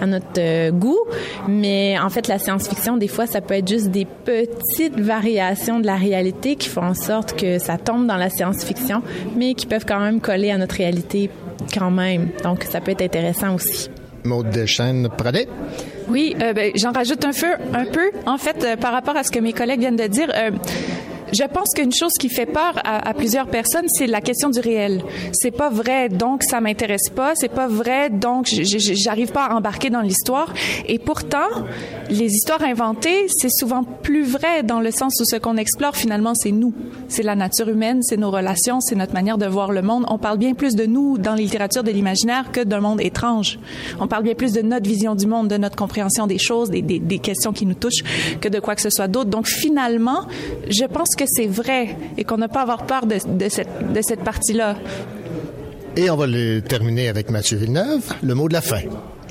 à notre euh, goût, mais en fait la science-fiction des fois ça peut être juste des petites variations de la réalité qui font en sorte que ça tombe dans la science-fiction, mais qui peuvent quand même coller à notre réalité quand même. Donc, ça peut être intéressant aussi. Maude Deschênes, Pradet? Oui, euh, ben, j'en rajoute un peu, un peu. En fait, euh, par rapport à ce que mes collègues viennent de dire, euh, je pense qu'une chose qui fait peur à, plusieurs personnes, c'est la question du réel. C'est pas vrai, donc ça m'intéresse pas. C'est pas vrai, donc j'arrive pas à embarquer dans l'histoire. Et pourtant, les histoires inventées, c'est souvent plus vrai dans le sens où ce qu'on explore finalement, c'est nous, c'est la nature humaine, c'est nos relations, c'est notre manière de voir le monde. On parle bien plus de nous dans la littérature de l'imaginaire que d'un monde étrange. On parle bien plus de notre vision du monde, de notre compréhension des choses, des, des, des questions qui nous touchent, que de quoi que ce soit d'autre. Donc finalement, je pense que c'est vrai et qu'on n'a pas avoir peur de, de cette, de cette partie-là. Et on va le terminer avec Mathieu Villeneuve, le mot de la fin.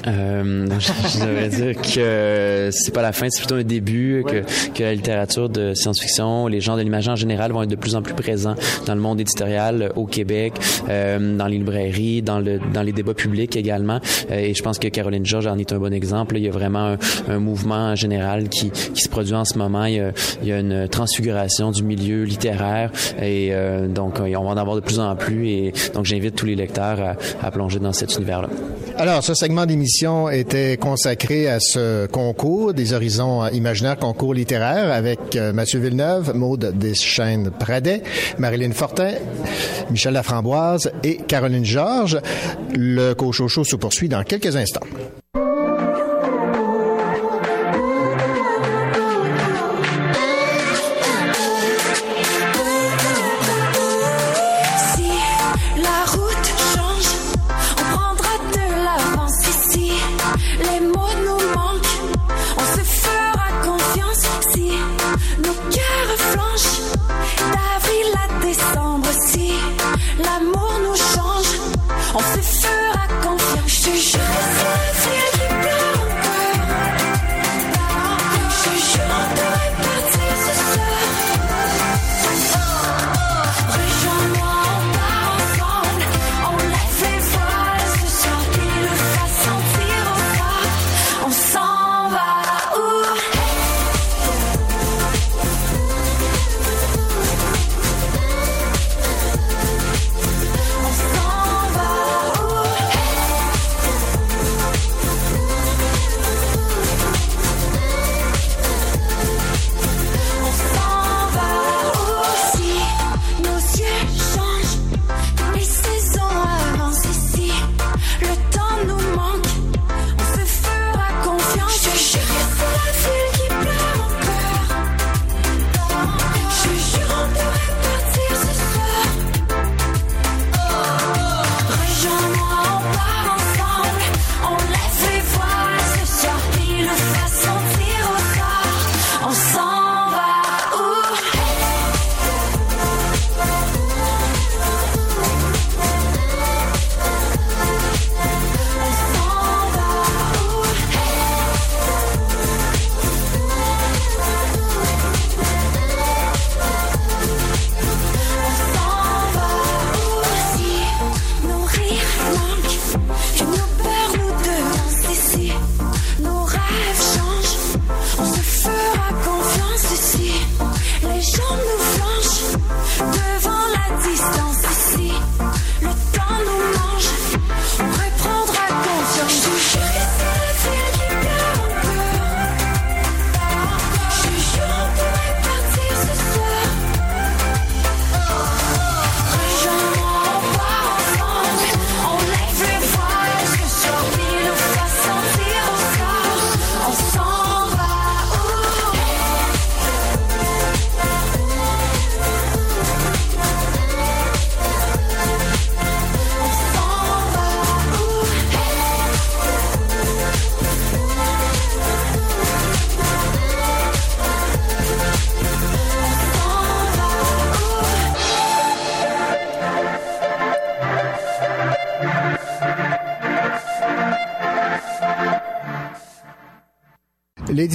Euh, je, devrais dire que c'est pas la fin, c'est plutôt un début, que, que la littérature de science-fiction, les gens de l'image en général vont être de plus en plus présents dans le monde éditorial au Québec, euh, dans les librairies, dans le dans les débats publics également. Euh, et je pense que Caroline Georges en est un bon exemple. Il y a vraiment un, un mouvement général qui, qui se produit en ce moment. Il y, a, il y a une transfiguration du milieu littéraire et euh, donc on va en avoir de plus en plus. Et donc j'invite tous les lecteurs à, à plonger dans cet univers-là. Alors, ce segment d'émission était consacré à ce concours des horizons imaginaires, concours littéraire, avec euh, Mathieu Villeneuve, Maude Deschênes-Pradet, Marilyn Fortin, Michel Laframboise et Caroline Georges. Le Cochocho se poursuit dans quelques instants.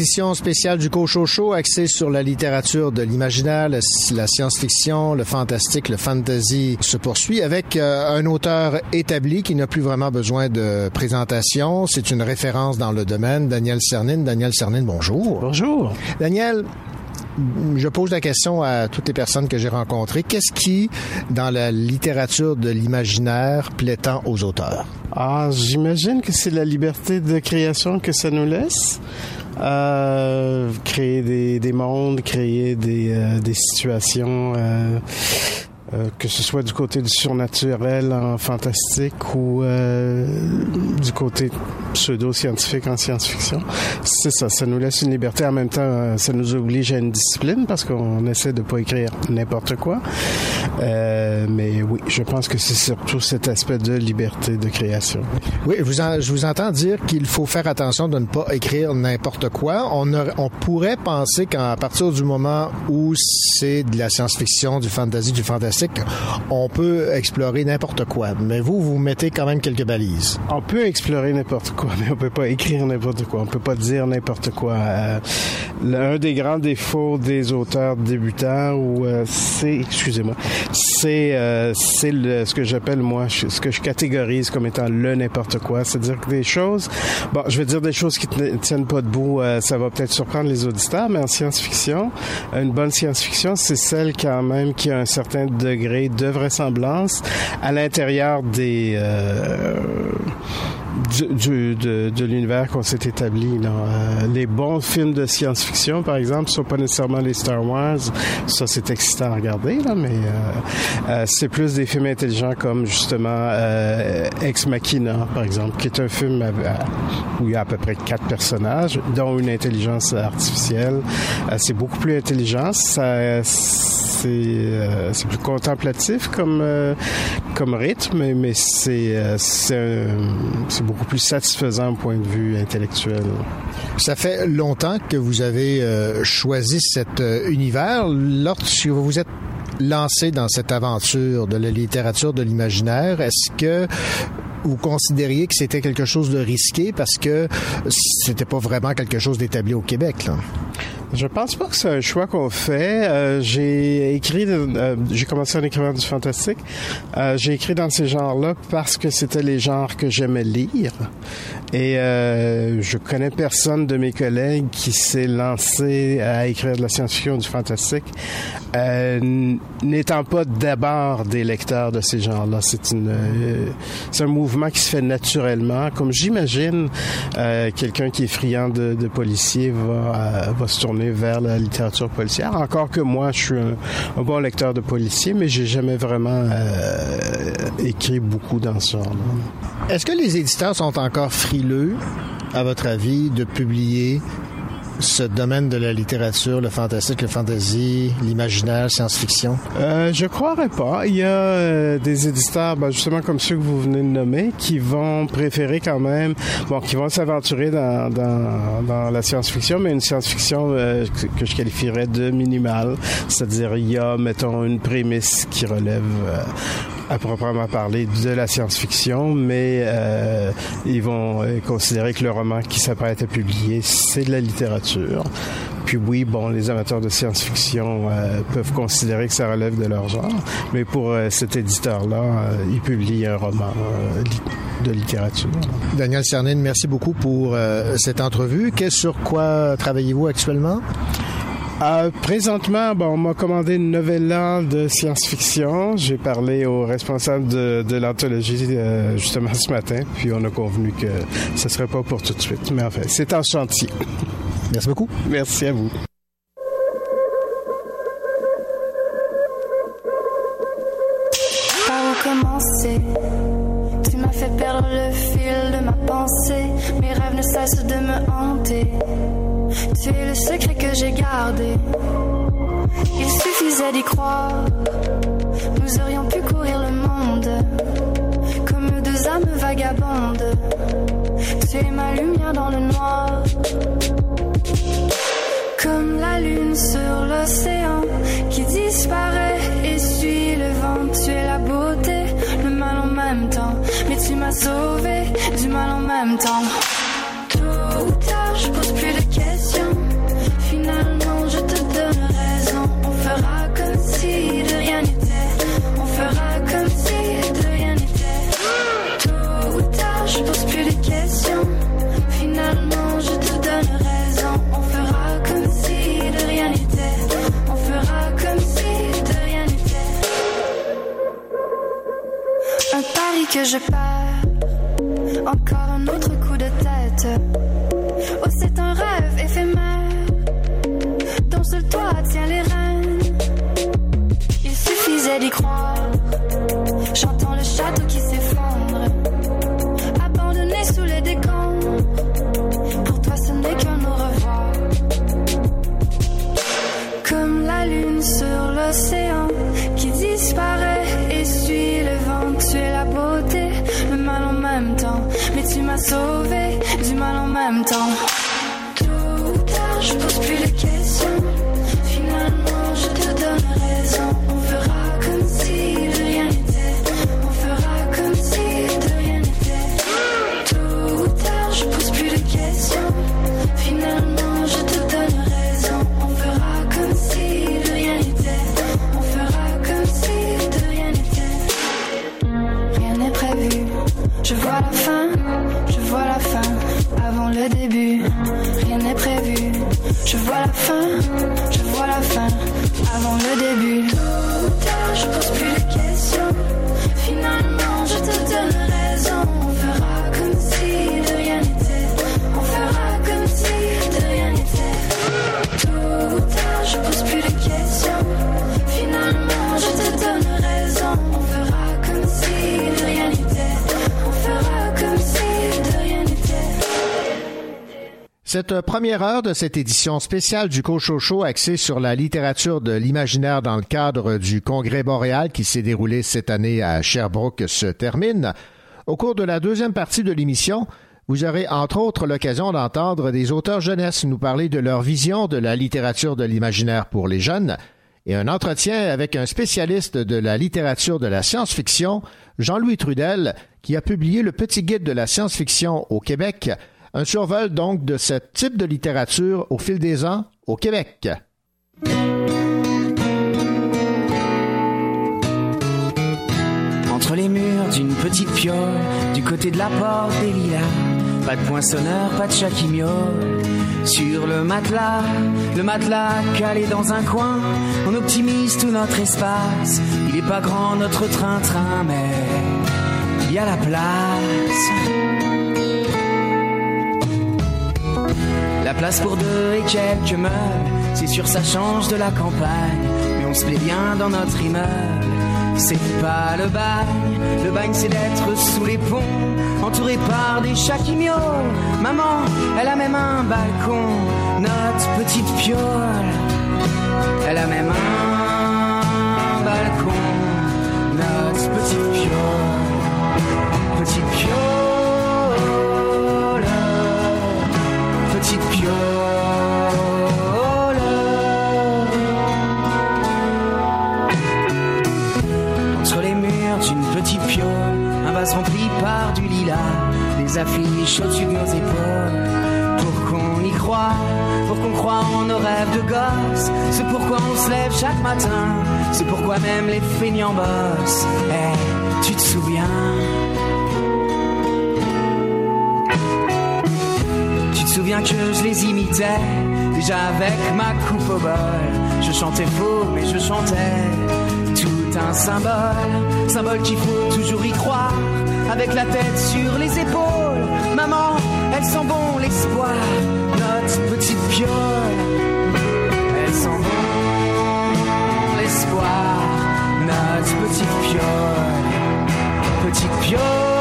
L'édition spéciale du Cochocho axée sur la littérature de l'imaginaire, la, science-fiction, le fantastique, le fantasy se poursuit avec euh, un auteur établi qui n'a plus vraiment besoin de présentation. C'est une référence dans le domaine, Daniel Cernine. Daniel Cernine, bonjour. Bonjour. Daniel, je pose la question à toutes les personnes que j'ai rencontrées. Qu'est-ce qui, dans la littérature de l'imaginaire, plaît tant aux auteurs? Ah, j'imagine que c'est la liberté de création que ça nous laisse. Euh, créer des, des mondes, créer des, euh, des situations. Euh, que ce soit du côté du surnaturel en fantastique ou euh, du côté pseudo-scientifique en science-fiction. C'est ça, ça nous laisse une liberté. En même temps, euh, ça nous oblige à une discipline parce qu'on essaie de pas écrire n'importe quoi. Euh, mais oui, je pense que c'est surtout cet aspect de liberté de création. Oui, je vous entends dire qu'il faut faire attention de ne pas écrire n'importe quoi. On, on pourrait penser qu'à partir du moment où c'est de la science-fiction, du fantasy, du fantastique, on peut explorer n'importe quoi. Mais vous, vous mettez quand même quelques balises. On peut explorer n'importe quoi, <laughs> mais on peut pas écrire n'importe quoi. On peut pas dire n'importe quoi. Euh, L'un des grands défauts des auteurs débutants, ou euh, c'est, excusez-moi, c'est euh, ce que j'appelle moi, ce que je catégorise comme étant le n'importe quoi. C'est-à-dire que des choses, bon, je vais dire des choses qui ne tiennent pas debout. ça va peut-être surprendre les auditeurs, mais en science-fiction, une bonne science-fiction, c'est celle quand même qui a un certain de vraisemblance à l'intérieur des euh, de, de l'univers qu'on s'est établi. Là. Euh, les bons films de science-fiction, par exemple, sont pas nécessairement les Star Wars. Ça, c'est excitant à regarder, là, mais euh, euh, c'est plus des films intelligents comme justement Ex Machina, par exemple, qui est un film où il y a à peu près quatre personnages, dont une intelligence artificielle. C'est beaucoup plus intelligent. Ça, c'est plus contemplatif comme comme rythme, mais, c'est c'est beaucoup plus satisfaisant au point de vue intellectuel. Ça fait longtemps que vous avez euh, choisi cet euh, univers. Lorsque vous vous êtes lancé dans cette aventure de la littérature de l'imaginaire, est-ce que vous considériez que c'était quelque chose de risqué parce que c'était pas vraiment quelque chose d'établi au Québec? Je pense pas que c'est un choix qu'on fait. Euh, j'ai écrit, euh, j'ai commencé en écrivant du fantastique. Euh, j'ai écrit dans ces genres-là parce que c'était les genres que j'aimais lire. Et euh, je connais personne de mes collègues qui s'est lancé à écrire de la science-fiction ou du fantastique, euh, n'étant pas d'abord des lecteurs de ces genres-là. C'est une, euh, c'est un mouvement qui se fait naturellement. Comme j'imagine, quelqu'un qui est friand de, de policiers va, va se tourner vers la littérature policière. Encore que moi, je suis un, bon lecteur de policiers, mais j'ai jamais vraiment euh, écrit beaucoup dans ce genre-là. Est-ce que les éditeurs sont encore frileux, à votre avis, de publier ce domaine de la littérature, le fantastique, le fantasy, l'imaginaire, science-fiction? Euh, je croirais pas. Il y a euh, des éditeurs, ben, justement comme ceux que vous venez de nommer, qui vont préférer quand même, bon, qui vont s'aventurer dans, dans, dans la science-fiction, mais une science-fiction euh, que, que je qualifierais de minimale. C'est-à-dire, il y a, mettons, une prémisse qui relève euh, à proprement parler de la science-fiction, mais euh, ils vont euh, considérer que le roman qui s'apprête à publier, c'est de la littérature. Puis oui, bon, les amateurs de science-fiction euh, peuvent considérer que ça relève de leur genre, mais pour euh, cet éditeur-là, il publie un roman de littérature. Daniel Cernine, merci beaucoup pour cette entrevue. Qu'est-ce sur quoi travaillez-vous actuellement? Euh, présentement, bon, on m'a commandé une novella de science-fiction. J'ai parlé au responsable de, de l'anthologie euh, justement ce matin, puis on a convenu que ce serait pas pour tout de suite. Mais enfin, c'est en chantier. Merci beaucoup. Merci à vous. Par où commencer? Tu m'as fait perdre le fil de ma pensée. Mes rêves ne cessent de me hanter. Es le secret que j'ai gardé. Il suffisait d'y croire. Nous aurions pu courir le monde. Comme deux âmes vagabondes. Tu es ma lumière dans le noir. Comme la lune sur l'océan qui disparaît et suit le vent. Tu es la beauté, le mal en même temps. Mais tu m'as sauvé du mal en même temps. Que je perds. Temps. Cette première heure de cette édition spéciale du Cochocho axée sur la littérature de l'imaginaire dans le cadre du Congrès boréal qui s'est déroulé cette année à Sherbrooke se termine. Au cours de la deuxième partie de l'émission, vous aurez entre autres l'occasion d'entendre des auteurs jeunesse nous parler de leur vision de la littérature de l'imaginaire pour les jeunes et un entretien avec un spécialiste de la littérature de la science-fiction, Jean-Louis Trudel, qui a publié le Petit guide de la science-fiction au Québec, un survol donc de ce type de littérature au fil des ans au Québec. Entre les murs d'une petite piole, du côté de la porte des lilas, pas de poinçonneur, pas de chat qui miaule. Sur le matelas, le matelas calé dans un coin, on optimise tout notre espace. Il est pas grand notre train-train, mais il y a la place. La place pour deux et quelques meubles, c'est sûr ça change de la campagne, mais on se plaît bien dans notre immeuble. C'est pas le bagne, le bagne c'est d'être sous les ponts, entouré par des chats qui miaulent. Maman, elle a même un balcon, notre petite piole. Elle a même un balcon, notre petite piole. Petite piole. Petite piole. Entre les murs d'une petite piole, un vase rempli par du lilas, des affiches au-dessus de nos épaules. Pour qu'on y croit, pour qu'on croit en nos rêves de gosse, c'est pourquoi on se lève chaque matin, c'est pourquoi même les feignants bossent. Eh, tu te souviens? Tu te souviens que je les imitais? Déjà avec ma coupe au bol. Je chantais faux mais je chantais Tout un symbole. Symbole qu'il faut toujours y croire. Avec la tête sur les épaules. Maman, elle sent bon l'espoir. Notre petite piole. Elle sent bon l'espoir. Notre petite piole. Petite piole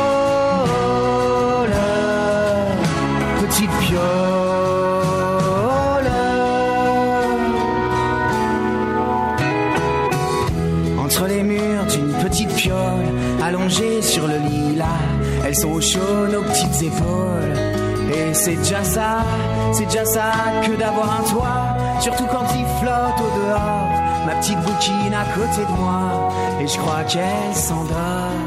petite piole. Entre les murs d'une petite piole, allongée sur le lilas, elles sont au chaud nos petites épaules. Et c'est déjà ça, c'est déjà ça que d'avoir un toit, surtout quand il flotte au dehors. Ma petite bouquine à côté de moi, et je crois qu'elle s'endort.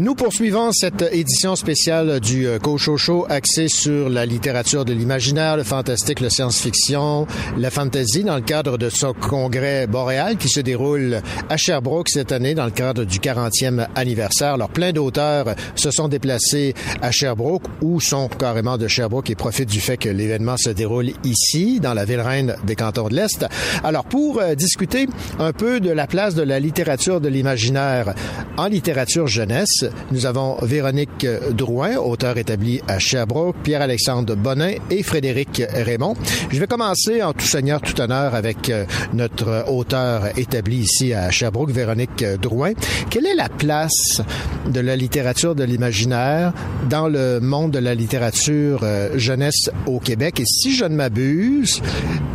Nous poursuivons cette édition spéciale du euh, Cocho Show axée sur la littérature de l'imaginaire, le fantastique, la science-fiction, la fantasy dans le cadre de ce congrès boréal qui se déroule à Sherbrooke cette année dans le cadre du 40e anniversaire. Alors plein d'auteurs se sont déplacés à Sherbrooke ou sont carrément de Sherbrooke et profitent du fait que l'événement se déroule ici, dans la ville reine des cantons de l'Est. Alors pour euh, discuter un peu de la place de la littérature de l'imaginaire en littérature jeunesse, nous avons Véronique Drouin, auteur établi à Sherbrooke, Pierre-Alexandre Bonin et Frédéric Raymond. Je vais commencer en tout seigneur, tout honneur avec euh, notre auteur établi ici à Sherbrooke, Véronique Drouin. Quelle est la place de la littérature de l'imaginaire dans le monde de la littérature euh, jeunesse au Québec? Et si je ne m'abuse,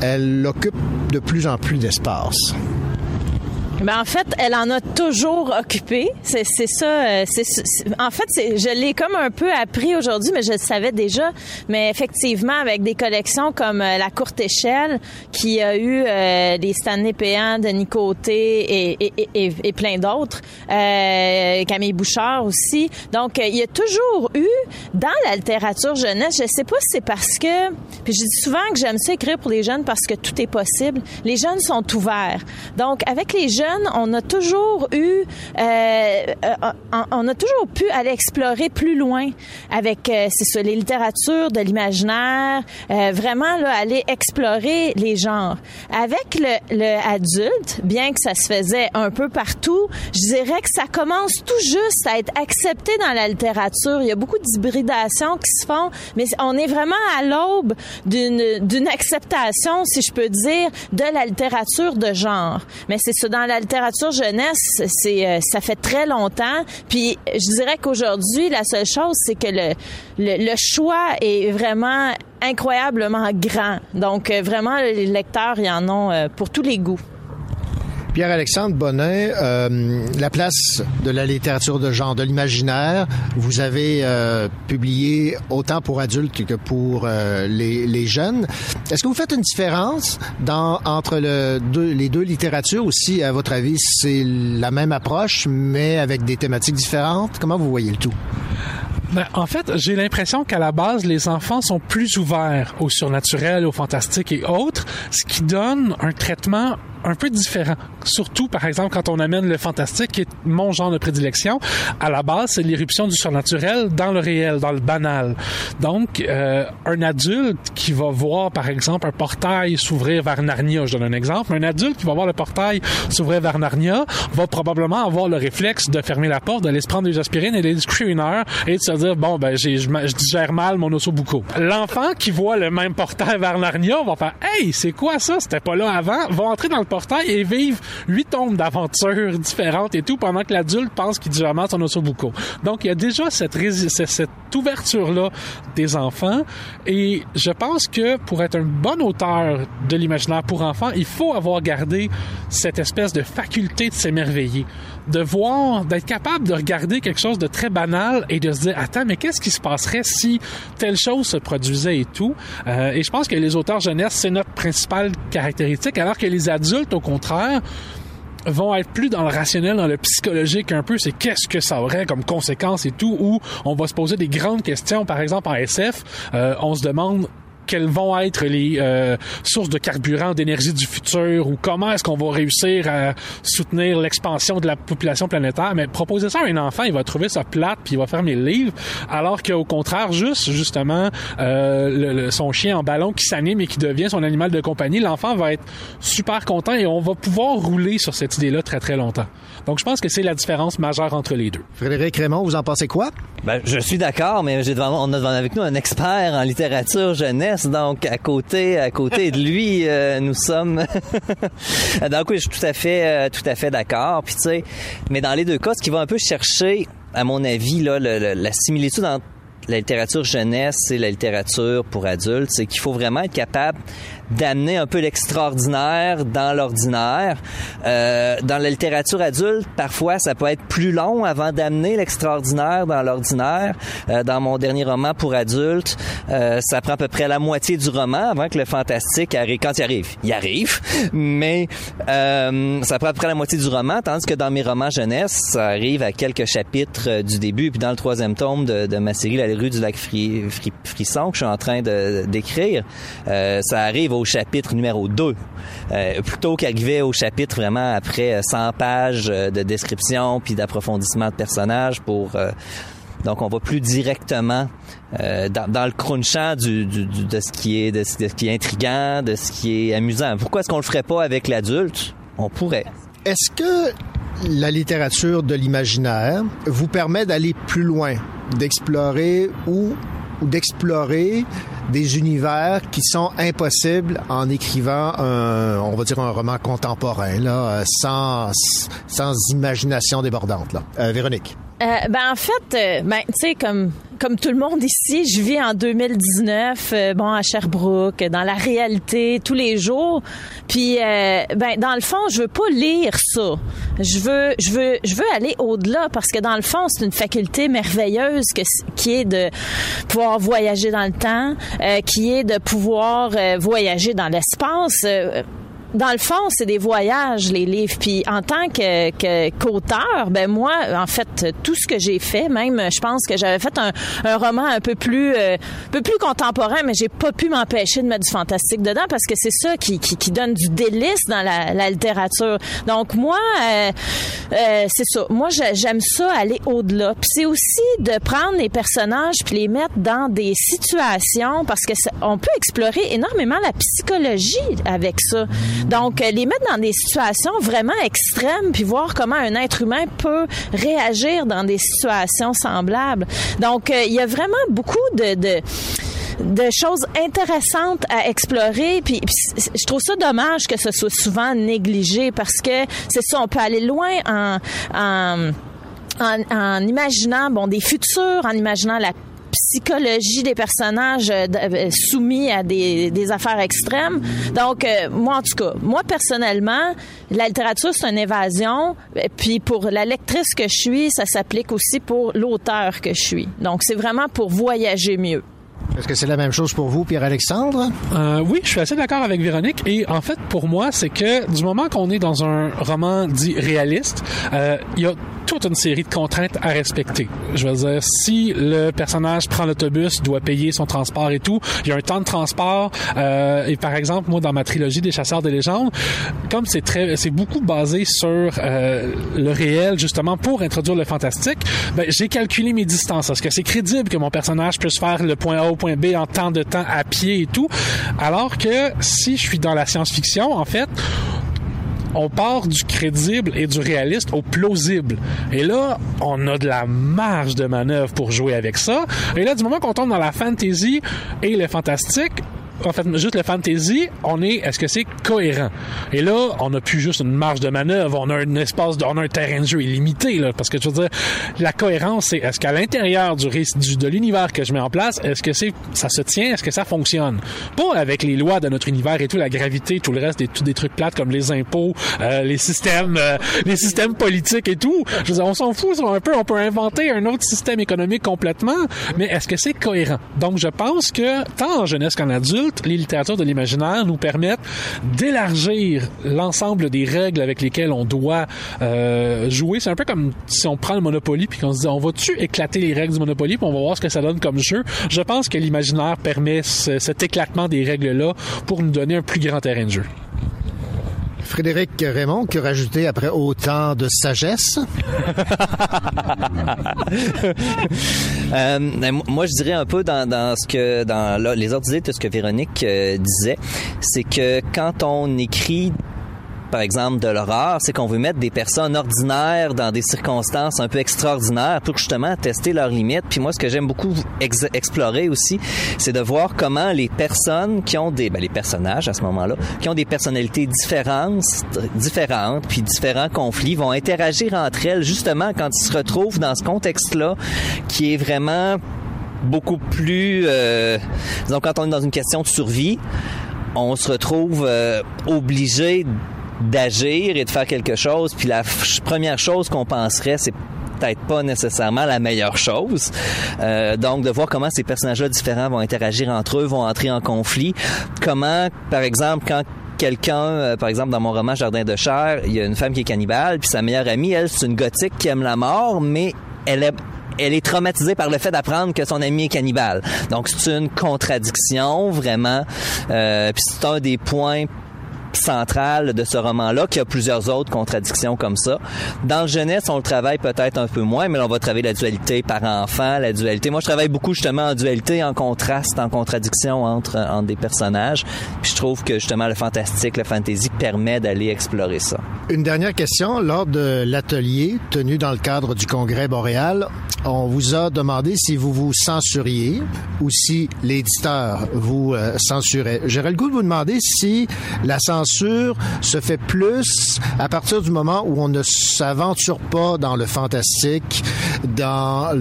elle occupe de plus en plus d'espace. Ben en fait, elle en a toujours occupé. C'est ça. euh, c'est c'est- en fait, je l'ai comme un peu appris aujourd'hui, mais je le savais déjà. Mais effectivement, avec des collections comme euh, la courte échelle, qui a eu euh, les Stanley Péan, Denis Côté et, et- et plein d'autres, euh, Camille Bouchard aussi. Donc, euh, il y a toujours eu dans la littérature jeunesse. Je sais pas si c'est parce que, puis je dis souvent que j'aime ça écrire pour les jeunes parce que tout est possible. Les jeunes sont ouverts. Donc, avec les jeunes, on a toujours eu, euh, euh, on, a toujours pu aller explorer plus loin avec, euh, c'est ça, les littératures de l'imaginaire, euh, vraiment là, aller explorer les genres. Avec le, le adulte, bien que ça se faisait un peu partout, je dirais que ça commence tout juste à être accepté dans la littérature. Il y a beaucoup d'hybridations qui se font, mais on est vraiment à l'aube d'une d'une acceptation, si je peux dire, de la littérature de genre. Mais c'est ça, dans la littérature jeunesse, c'est euh, ça fait très longtemps. Puis je dirais qu'aujourd'hui, la seule chose, c'est que le, le, choix est vraiment incroyablement grand. Donc euh, vraiment, les lecteurs, ils en ont euh, pour tous les goûts. Pierre-Alexandre Bonin, euh, la place de la littérature de genre, de l'imaginaire, vous avez euh, publié autant pour adultes que pour euh, les, les jeunes. Est-ce que vous faites une différence dans, entre le, les deux littératures? Aussi, à votre avis, c'est la même approche, mais avec des thématiques différentes? Comment vous voyez le tout? Ben, en fait, j'ai l'impression qu'à la base, les enfants sont plus ouverts au surnaturel, au fantastique et autres, ce qui donne un traitement un peu différent. Surtout, par exemple, quand on amène le fantastique, qui est mon genre de prédilection, à la base, c'est l'éruption du surnaturel dans le réel, dans le banal. Donc, euh, un adulte qui va voir, par exemple, un portail s'ouvrir vers Narnia, je donne un exemple, un adulte qui va voir le portail s'ouvrir vers Narnia va probablement avoir le réflexe de fermer la porte, d'aller se prendre des aspirines et d'aller se et de se dire, bon, ben, je, je digère mal mon osso. L'enfant qui voit le même portail vers Narnia va faire, hey, c'est quoi ça? C'était pas là avant. Va entrer dans et vivre huit tombes d'aventures <laughs> différentes et tout pendant que l'adulte pense qu'il mal son osso bucco. Donc, il y a déjà cette ouverture-là des enfants et je pense que pour être un bon auteur de l'imaginaire pour enfants, il faut avoir gardé cette espèce de faculté de s'émerveiller, de voir, d'être capable de regarder quelque chose de très banal et de se dire attends mais qu'est-ce qui se passerait si telle chose se produisait et tout? Euh, et je pense que les auteurs jeunesse c'est notre principale caractéristique, alors que les adultes au contraire vont être plus dans le rationnel, dans le psychologique un peu, c'est qu'est-ce que ça aurait comme conséquence et tout, où on va se poser des grandes questions. Par exemple, en SF, euh, on se demande quelles vont être les euh, sources de carburant, d'énergie du futur, ou comment est-ce qu'on va réussir à soutenir l'expansion de la population planétaire. Mais proposer ça à un enfant, il va trouver ça plate, puis il va fermer le livre, alors qu'au contraire, juste justement, euh, le- le- son chien en ballon qui s'anime et qui devient son animal de compagnie, l'enfant va être super content et on va pouvoir rouler sur cette idée-là très très longtemps. Donc je pense que c'est la différence majeure entre les deux. Frédéric Raymond, vous en pensez quoi? Ben, je suis d'accord, mais j'ai devant, on a devant avec nous un expert en littérature jeunesse, donc à côté, à côté de lui, euh, nous sommes. <laughs> donc oui, je suis tout à fait, euh, tout à fait d'accord. Puis tu sais, mais dans les deux cas, ce qui va un peu chercher, à mon avis, là, la similitude entre la littérature jeunesse et la littérature pour adultes, c'est qu'il faut vraiment être capable d'amener un peu l'extraordinaire dans l'ordinaire. Euh, dans la littérature adulte, parfois, ça peut être plus long avant d'amener l'extraordinaire dans l'ordinaire. Euh, dans mon dernier roman pour adultes, euh, ça prend à peu près la moitié du roman avant que le fantastique arrive. Quand il arrive, il arrive, mais euh, ça prend à peu près la moitié du roman, tandis que dans mes romans jeunesse, ça arrive à quelques chapitres euh, du début. Puis dans le troisième tome de, ma série La rue du lac Fri- Fri- Frisson, que je suis en train d'écrire, euh, ça arrive au chapitre numéro 2, euh, plutôt qu'arriver au chapitre vraiment après euh, 100 pages euh, de description puis d'approfondissement de personnages pour... euh, donc, on va plus directement dans, le crunchant de ce qui est de, de ce qui est intriguant, de ce qui est amusant. Pourquoi est-ce qu'on le ferait pas avec l'adulte? On pourrait. Est-ce que la littérature de l'imaginaire vous permet d'aller plus loin, d'explorer ou, ou d'explorer des univers qui sont impossibles en écrivant un, on va dire un roman contemporain, là, sans, sans imagination débordante, là. Euh, Véronique. Euh, ben en fait, euh, ben tu sais comme comme tout le monde ici, je vis en 2019, euh, bon à Sherbrooke, dans la réalité tous les jours. Puis ben dans le fond, je veux pas lire ça. Je veux je veux je veux aller au-delà parce que dans le fond, c'est une faculté merveilleuse que, qui est de pouvoir voyager dans le temps, qui est de pouvoir voyager dans l'espace. Dans le fond, c'est des voyages, les livres. Puis en tant que que- qu'auteur, ben moi, en fait, tout ce que j'ai fait, même, je pense que j'avais fait un, un roman un peu plus, euh, un peu plus contemporain, mais j'ai pas pu m'empêcher de mettre du fantastique dedans parce que c'est ça qui, qui, donne du délice dans la, la littérature. Donc moi, euh, euh, c'est ça. Moi, j'ai- j'aime ça aller au-delà. Puis c'est aussi de prendre les personnages puis les mettre dans des situations parce que on peut explorer énormément la psychologie avec ça. Donc euh, les mettre dans des situations vraiment extrêmes puis voir comment un être humain peut réagir dans des situations semblables. Donc euh, il y a vraiment beaucoup de, choses intéressantes à explorer. Puis, je trouve ça dommage que ce soit souvent négligé parce que c'est ça, on peut aller loin en, en, en, en imaginant bon des futurs, en imaginant la psychologie des personnages euh, euh, soumis à des, des affaires extrêmes. Donc, euh, moi, en tout cas, moi, personnellement, la littérature, c'est une évasion. Puis, pour la lectrice que je suis, ça s'applique aussi pour l'auteur que je suis. Donc, c'est vraiment pour voyager mieux. Est-ce que c'est la même chose pour vous, Pierre-Alexandre? Euh, oui, je suis assez d'accord avec Véronique. Et en fait, pour moi, c'est que du moment qu'on est dans un roman dit réaliste, euh, il y a toute une série de contraintes à respecter. Je veux dire, si le personnage prend l'autobus, doit payer son transport et tout, il y a un temps de transport. euh, et par exemple, moi, dans ma trilogie des chasseurs de légendes, comme c'est très, c'est beaucoup basé sur le réel, justement, pour introduire le fantastique, ben, j'ai calculé mes distances. Est-ce que c'est crédible que mon personnage puisse faire le point A au point B en temps de temps à pied et tout? Alors que si je suis dans la science-fiction, en fait, on part du crédible et du réaliste au plausible. Et là, on a de la marge de manœuvre pour jouer avec ça. Et là, du moment qu'on tombe dans la fantasy et le fantastique, en fait, juste le fantasy, on est, est-ce que c'est cohérent? Et là, on n'a plus juste une marge de manœuvre, on a un espace, on a un terrain de jeu illimité, là, parce que je veux dire, la cohérence, c'est est-ce qu'à l'intérieur du, du de l'univers que je mets en place, est-ce que c'est, ça se tient, est-ce que ça fonctionne? Pas avec les lois de notre univers et tout, la gravité, tout le reste, des, tout des trucs plates comme les impôts, euh, les systèmes, euh, les systèmes politiques et tout. Je veux dire, on s'en fout, un peu, on peut inventer un autre système économique complètement, mais est-ce que c'est cohérent? Donc, je pense que, tant en jeunesse qu'en adulte, les littératures de l'imaginaire nous permettent d'élargir l'ensemble des règles avec lesquelles on doit euh, jouer. C'est un peu comme si on prend le Monopoly puis qu'on se dit, on va-tu éclater les règles du Monopoly puis on va voir ce que ça donne comme jeu? Je pense que l'imaginaire permet ce- cet éclatement des règles-là pour nous donner un plus grand terrain de jeu. Frédéric Raymond, que rajouter après autant de sagesse? <laughs> Euh, ben, moi, je dirais un peu dans, ce que dans les autres idées de ce que Véronique euh, disait, c'est que quand on écrit par exemple de l'horreur, c'est qu'on veut mettre des personnes ordinaires dans des circonstances un peu extraordinaires pour justement tester leurs limites. Puis moi, ce que j'aime beaucoup ex- explorer aussi, c'est de voir comment les personnes qui ont des, ben, les personnages à ce moment-là, qui ont des personnalités différentes, différentes, puis différents conflits, vont interagir entre elles justement quand ils se retrouvent dans ce contexte-là, qui est vraiment beaucoup plus, euh, disons, quand on est dans une question de survie, on se retrouve euh, obligé d'agir et de faire quelque chose. Puis la première chose qu'on penserait, c'est peut-être pas nécessairement la meilleure chose. Euh, donc, de voir comment ces personnages-là différents vont interagir entre eux, vont entrer en conflit. Comment, par exemple, quand quelqu'un, euh, par exemple, dans mon roman Jardin de chair, il y a une femme qui est cannibale, puis sa meilleure amie, elle, c'est une gothique qui aime la mort, mais elle est elle est traumatisée par le fait d'apprendre que son ami est cannibale. Donc c'est une contradiction vraiment. Euh, puis c'est un des points central de ce roman-là, qui a plusieurs autres contradictions comme ça. Dans le jeunesse, on le travaille peut-être un peu moins, mais on va travailler la dualité par enfant, la dualité. Moi, je travaille beaucoup justement en dualité, en contraste, en contradiction entre, entre des personnages. Puis je trouve que justement le fantastique, le fantasy permet d'aller explorer ça. Une dernière question. Lors de l'atelier tenu dans le cadre du Congrès boréal, on vous a demandé si vous vous censuriez ou si l'éditeur vous euh, censurait. J'aurais le goût de vous demander si la censure se fait plus à partir du moment où on ne s'aventure pas dans le fantastique, dans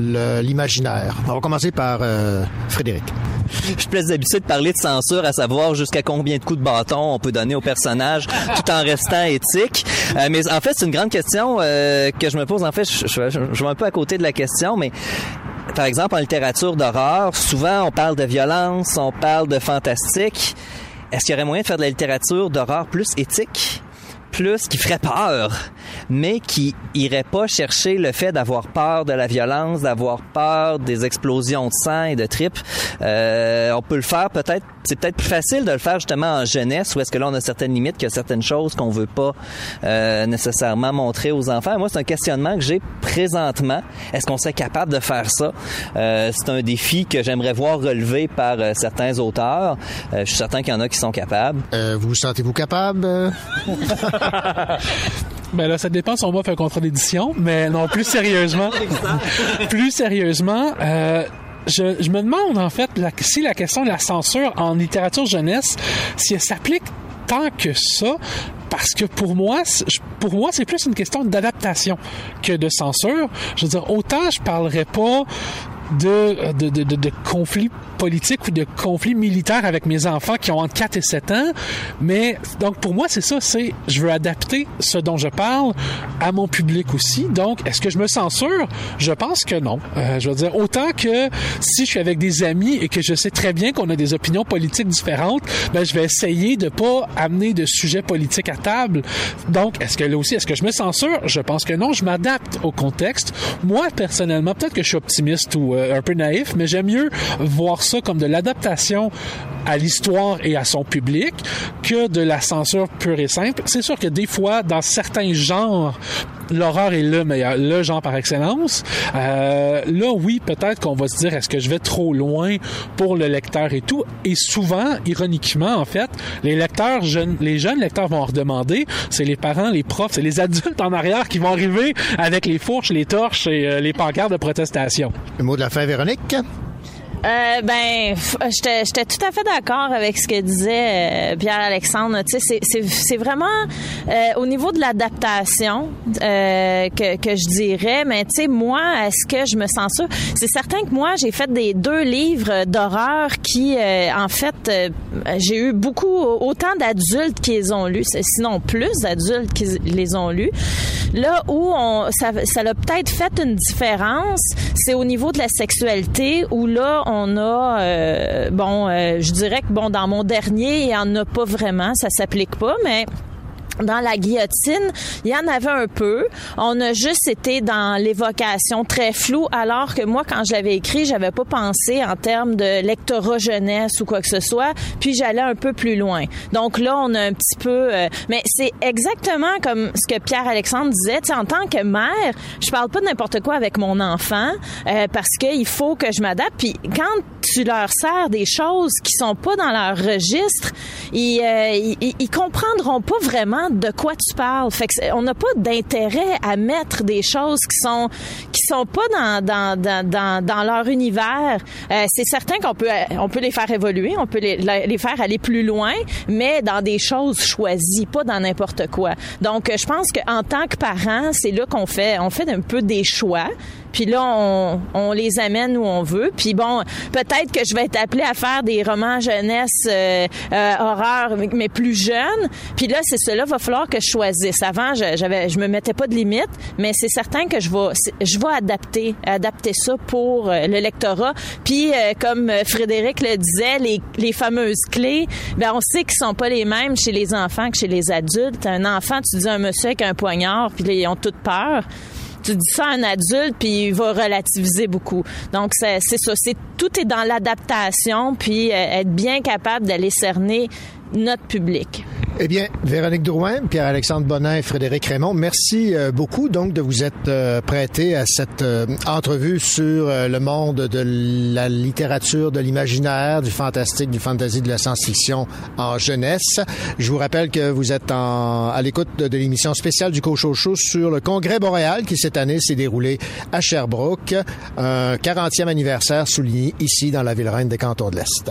l'imaginaire. On va commencer par euh, Frédéric. Je suis plus habitué de parler de censure, à savoir jusqu'à combien de coups de bâton on peut donner au personnage tout en restant éthique. Euh, mais en fait, c'est une grande question euh, que je me pose. En fait, je vais un peu à côté de la question, mais par exemple, en littérature d'horreur, souvent on parle de violence, on parle de fantastique. Est-ce qu'il y aurait moyen de faire de la littérature d'horreur plus éthique? Plus qui ferait peur, mais qui irait pas chercher le fait d'avoir peur de la violence, d'avoir peur des explosions de sang et de tripes. Euh, on peut le faire peut-être, c'est peut-être plus facile de le faire justement en jeunesse, où est-ce que là on a certaines limites, qu'il y a certaines choses qu'on veut pas euh, nécessairement montrer aux enfants. Moi, c'est un questionnement que j'ai présentement. Est-ce qu'on serait capable de faire ça? Euh, C'est un défi que j'aimerais voir relevé par euh, certains auteurs. Euh, je suis certain qu'il y en a qui sont capables. Euh, vous vous sentez-vous capable? <laughs> <laughs> Ben là, ça dépend si on m'offre un contrat d'édition, mais non, plus sérieusement. <laughs> plus sérieusement, euh, je, je me demande en fait la- si la question de la censure en littérature jeunesse, si elle s'applique tant que ça, parce que pour moi, pour moi, c'est plus une question d'adaptation que de censure. Je veux dire, autant je parlerai pas de, de, de, de, de conflits politiques ou de conflits militaires avec mes enfants qui ont entre 4 et 7 ans. Mais donc pour moi, c'est ça, c'est je veux adapter ce dont je parle à mon public aussi. Donc, est-ce que je me censure? Je pense que non. Euh, je veux dire, autant que si je suis avec des amis et que je sais très bien qu'on a des opinions politiques différentes, ben, je vais essayer de pas amener de sujets politiques à table. Donc, est-ce que là aussi, est-ce que je me censure? Je pense que non, je m'adapte au contexte. Moi, personnellement, peut-être que je suis optimiste ou euh, un peu naïf, mais j'aime mieux voir ça comme de l'adaptation à l'histoire et à son public que de la censure pure et simple. C'est sûr que des fois, dans certains genres, l'horreur est le meilleur, le genre par excellence. Euh, là, oui, peut-être qu'on va se dire, est-ce que je vais trop loin pour le lecteur et tout? Et souvent, ironiquement, en fait, les lecteurs jeunes, les jeunes lecteurs vont redemander. C'est les parents, les profs, c'est les adultes en arrière qui vont arriver avec les fourches, les torches et euh, les pancartes de protestation. Le mot de la fin, Véronique? Euh, ben, f- j'étais tout à fait d'accord avec ce que disait euh, Pierre-Alexandre. Tu sais, c'est- vraiment euh, au niveau de l'adaptation euh, que, que je dirais. Mais tu sais, moi, est-ce que je me sens ça C'est certain que moi, j'ai fait des deux livres d'horreur qui, euh, en fait, euh, j'ai eu beaucoup autant d'adultes qui les ont lus, sinon plus d'adultes qui les ont lus. Là où on, ça, ça a peut-être fait une différence, c'est au niveau de la sexualité où là a, euh, bon, euh, je dirais que bon dans mon dernier il y en a pas vraiment, ça s'applique pas, mais dans la guillotine, il y en avait un peu. On a juste été dans l'évocation très floue, alors que moi, quand je l'avais écrit, j'avais pas pensé en termes de lectorat jeunesse ou quoi que ce soit, puis j'allais un peu plus loin. Donc là, on a un petit peu... euh, mais c'est exactement comme ce que Pierre-Alexandre disait. Tu sais, en tant que mère, je parle pas de n'importe quoi avec mon enfant, euh, parce qu'il faut que je m'adapte. Puis quand tu leur sers des choses qui sont pas dans leur registre, ils, euh, ils, ils comprendront pas vraiment de quoi tu parles. Fait que on n'a pas d'intérêt à mettre des choses qui sont qui sont pas dans dans dans dans, dans leur univers. Euh, c'est certain qu'on peut on peut les faire évoluer, on peut les, les faire aller plus loin, mais dans des choses choisies, pas dans n'importe quoi. Donc euh, je pense qu'en tant que parent, c'est là qu'on fait on fait un peu des choix. Puis là, on, les amène où on veut. Puis bon, peut-être que je vais être appelée à faire des romans jeunesse euh, euh, horreur, mais- plus jeunes. Puis là, c'est cela, va falloir que je choisisse. Avant, je, j'avais, je me mettais pas de limite, mais c'est certain que je vais, je vais adapter, adapter ça pour euh, le lectorat. Puis euh, comme Frédéric le disait, les, les fameuses clés, ben on sait qu'ils sont pas les mêmes chez les enfants que chez les adultes. Un enfant, tu dis un monsieur avec un poignard, puis ils ont toute peur tu dis ça à un adulte puis il va relativiser beaucoup. Donc c'est ça, c'est tout est dans l'adaptation puis euh, être bien capable d'aller cerner notre public. Eh bien, Véronique Drouin, Pierre-Alexandre Bonin et Frédéric Raymond, merci euh, beaucoup donc de vous être euh, prêtés à cette euh, entrevue sur le monde de la littérature, de l'imaginaire, du fantastique, du fantasy, de la science-fiction en jeunesse. Je vous rappelle que vous êtes en, à l'écoute de, de l'émission spéciale du Cochocho sur le Congrès Boréal qui cette année s'est déroulé à Sherbrooke, un 40e anniversaire souligné ici dans la ville reine des cantons de l'Est.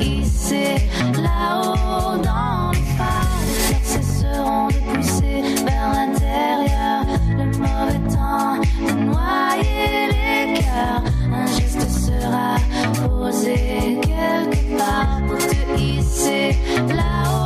hisser là-haut dans. Les fleurs cesseront de pousser vers l'intérieur. Le mauvais temps de noyer les cœurs. Un geste sera posé quelque part pour te hisser là-haut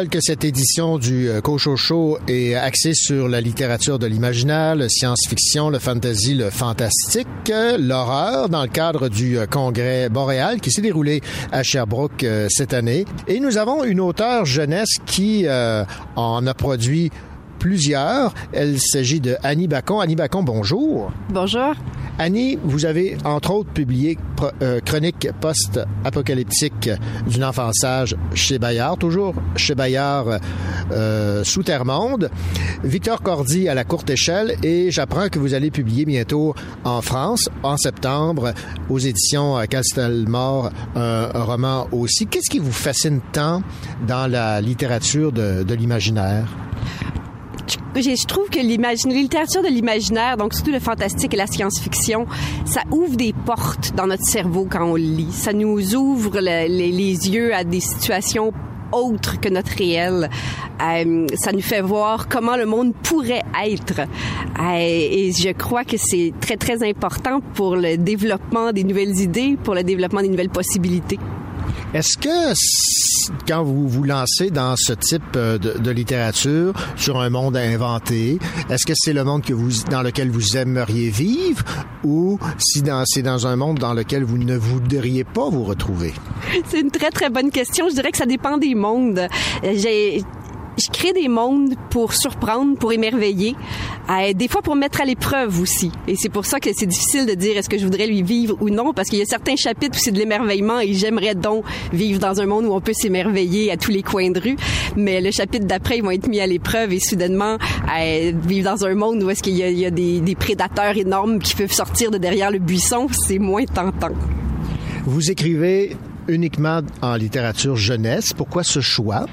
rappelle que cette édition du euh, Cochocho est axée sur la littérature de l'imaginaire, le science-fiction, le fantasy, le fantastique, euh, l'horreur dans le cadre du euh, congrès boréal qui s'est déroulé à Sherbrooke cette année. Et nous avons une auteure jeunesse qui en a produit plusieurs. Elle s'agit de Annie Bacon. Annie Bacon, bonjour. Bonjour. Annie, vous avez entre autres publié euh, Chronique post-apocalyptique d'une enfant sage chez Bayard, toujours chez Bayard euh, sous Terre-Monde. Victor Cordy à la courte échelle et j'apprends que vous allez publier bientôt en France, en septembre, aux éditions euh, Castelmore, un, un roman aussi. Qu'est-ce qui vous fascine tant dans la littérature de l'imaginaire? Je trouve que l'imagine- littérature de l'imaginaire, donc surtout le fantastique et la science-fiction, ça ouvre des portes dans notre cerveau quand on lit. Ça nous ouvre le- les, les yeux à des situations autres que notre réel. Euh, ça nous fait voir comment le monde pourrait être. Euh, et je crois que c'est très, très important pour le développement des nouvelles idées, pour le développement des nouvelles possibilités. Est-ce que quand vous vous lancez dans ce type euh, de, littérature sur un monde inventé, est-ce que c'est le monde que vous, dans lequel vous aimeriez vivre ou si c'est dans un monde dans lequel vous ne voudriez pas vous retrouver? C'est une très, très bonne question. Je dirais que ça dépend des mondes. Euh. Je crée des mondes pour surprendre, pour émerveiller, euh, des fois pour mettre à l'épreuve aussi. Et c'est pour ça que c'est difficile de dire est-ce que je voudrais lui vivre ou non, parce qu'il y a certains chapitres où c'est de l'émerveillement et j'aimerais donc vivre dans un monde où on peut s'émerveiller à tous les coins de rue. Mais le chapitre d'après, ils vont être mis à l'épreuve et soudainement euh, vivre dans un monde où est-ce qu'il y a, des prédateurs énormes qui peuvent sortir de derrière le buisson, c'est moins tentant. Vous écrivez uniquement en littérature jeunesse. Pourquoi ce choix?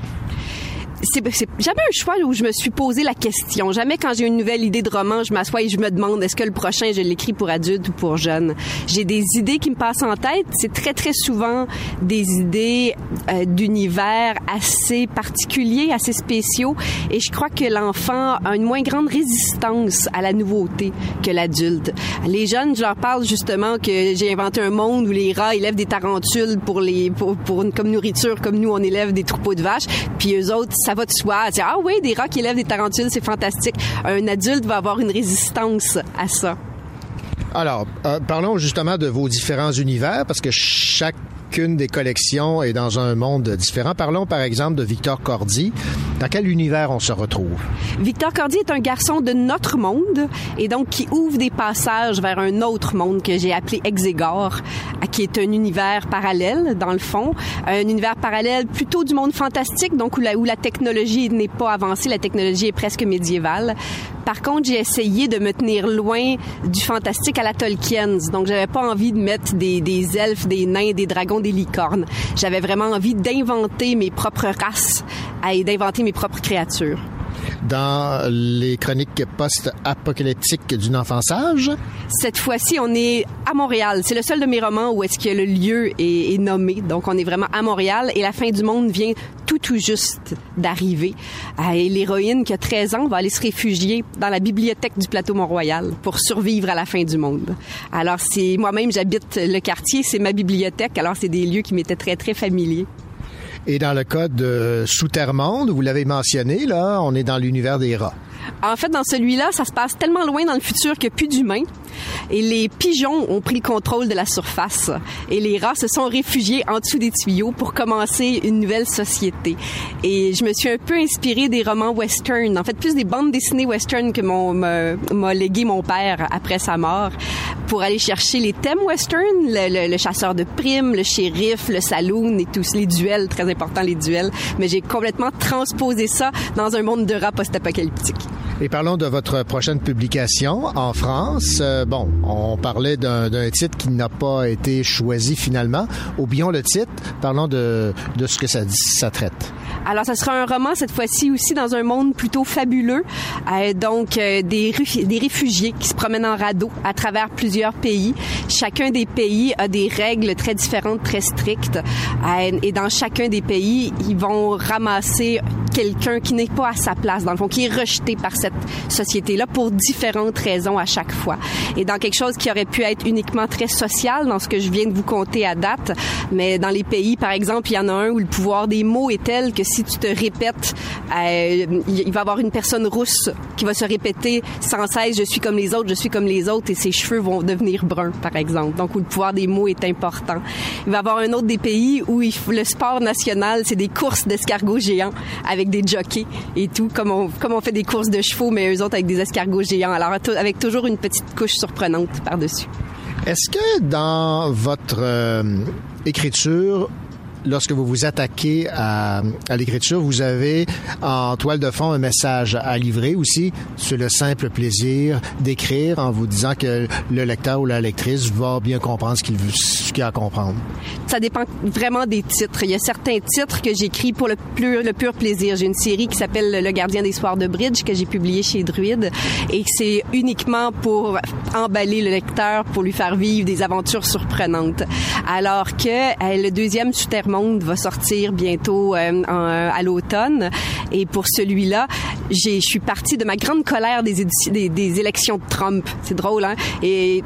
C'est c'est jamais un choix où je me suis posé la question. Jamais quand j'ai une nouvelle idée de roman, je m'assois et je me demande est-ce que le prochain je l'écris pour adulte ou pour jeune? J'ai des idées qui me passent en tête. C'est très très souvent des idées euh, d'univers assez particuliers, assez spéciaux. Et je crois que l'enfant a une moins grande résistance à la nouveauté que l'adulte. Les jeunes, je leur parle justement que j'ai inventé un monde où les rats élèvent des tarentules pour les pour, pour une, comme nourriture, comme nous on élève des troupeaux de vaches. Puis eux autres, ça va de soi. Ah oui, des rats qui élèvent des tarentules, c'est fantastique. Un adulte va avoir une résistance à ça. Alors, euh, parlons justement de vos différents univers, parce que chacune des collections est dans un monde différent. Parlons par exemple de Victor Cordy. Dans quel univers on se retrouve? Victor Cordy est un garçon de notre monde et donc qui ouvre des passages vers un autre monde que j'ai appelé Exégor, qui est un univers parallèle dans le fond, un univers parallèle plutôt du monde fantastique, donc où la, où la technologie n'est pas avancée, la technologie est presque médiévale. Par contre, j'ai essayé de me tenir loin du fantastique à la Tolkien. Donc, j'avais pas envie de mettre des, des elfes, des nains, des dragons, des J'avais vraiment envie d'inventer mes propres races et d'inventer mes propres créatures. Dans les chroniques post-apocalyptiques d'une enfant sage? Cette fois-ci, on est à Montréal. C'est le seul de mes romans où est-ce que le lieu est, nommé. Donc, on est vraiment à Montréal et la fin du monde vient tout, tout juste d'arriver. Euh, Et l'héroïne qui a 13 ans va aller se réfugier dans la bibliothèque du plateau Mont-Royal pour survivre à la fin du monde. Alors, c'est moi-même, j'habite le quartier, c'est ma bibliothèque. Alors, c'est des lieux qui m'étaient très, très familiers. Et dans le cas de Sous-Terre-Monde, vous l'avez mentionné, là, on est dans l'univers des rats. En fait, dans celui-là, ça se passe tellement loin dans le futur qu'il n'y a plus d'humains. Et les pigeons ont pris le contrôle de la surface. Et les rats se sont réfugiés en dessous des tuyaux pour commencer une nouvelle société. Et je me suis un peu inspirée des romans western. En fait, plus des bandes dessinées western que m'a légué mon père après sa mort pour aller chercher les thèmes western, le chasseur de primes, le shérif, le saloon et tous les duels, très important les duels. Mais j'ai complètement transposé ça dans un monde de rats post-apocalyptique. Et parlons de votre prochaine publication en France. Euh, bon, on parlait d'un titre qui n'a pas été choisi finalement. Oublions le titre, parlons de, de ce que ça, ça traite. Alors, ça sera un roman cette fois-ci aussi dans un monde plutôt fabuleux. Euh, donc, euh, des, des réfugiés qui se promènent en radeau à travers plusieurs pays. Chacun des pays a des règles très différentes, très strictes. Et dans chacun des pays, ils vont ramasser quelqu'un qui n'est pas à sa place, dans le fond, qui est rejeté par cette société-là pour différentes raisons à chaque fois. Et dans quelque chose qui aurait pu être uniquement très social, dans ce que je viens de vous conter à date, mais dans les pays, par exemple, il y en a un où le pouvoir des mots est tel que si tu te répètes, euh, il va y avoir une personne rousse qui va se répéter sans cesse, je suis comme les autres, je suis comme les autres, et ses cheveux vont devenir bruns, par exemple. Donc, où le pouvoir des mots est important. Il va y avoir un autre des pays où le sport national, c'est des courses d'escargots géants avec des jockeys et tout, comme on, comme on fait des courses de chevaux, mais eux autres avec des escargots géants. Alors, avec toujours une petite couche surprenante par-dessus. Est-ce que dans votre euh, écriture, lorsque vous vous attaquez à, l'écriture, vous avez en toile de fond un message à livrer aussi sur le simple plaisir d'écrire en vous disant que le lecteur ou la lectrice va bien comprendre ce qu'il qu'il a à comprendre. Ça dépend vraiment des titres. Il y a certains titres que j'écris pour le pur, plaisir. J'ai une série qui s'appelle Le gardien des soirs de bridge que j'ai publiée chez Druide et c'est uniquement pour emballer le lecteur, pour lui faire vivre des aventures surprenantes. Alors que euh, le deuxième Souterre Va sortir bientôt euh, en- à l'automne et pour celui-là, je suis partie de ma grande colère des, des élections de Trump. C'est drôle hein? Et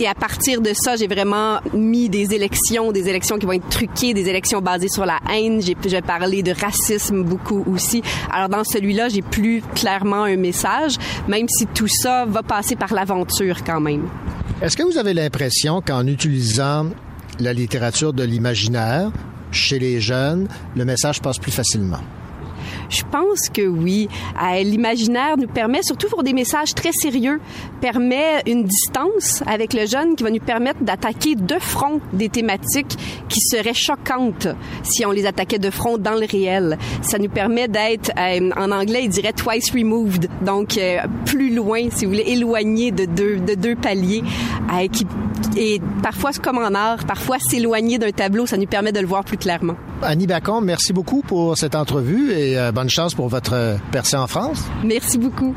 et à partir de ça, j'ai vraiment mis des élections, des élections qui vont être truquées, des élections basées sur la haine. J'ai j'ai parlé de racisme beaucoup aussi. Alors dans celui-là, j'ai plus clairement un message, même si tout ça va passer par l'aventure quand même. Est-ce que vous avez l'impression qu'en utilisant la littérature de l'imaginaire chez les jeunes, le message passe plus facilement? Je pense que oui. Euh, L'imaginaire nous permet, surtout pour des messages très sérieux, permet une distance avec le jeune qui va nous permettre d'attaquer de front des thématiques qui seraient choquantes si on les attaquait de front dans le réel. Ça nous permet d'être, euh, en anglais, il dirait twice removed, donc euh, plus loin, si vous voulez, éloigné de deux, de deux paliers. qui, et parfois, comme en art, parfois s'éloigner d'un tableau, ça nous permet de le voir plus clairement. Annie Bacon, merci beaucoup pour cette entrevue et bonne chance pour votre euh, percée en France. Merci beaucoup.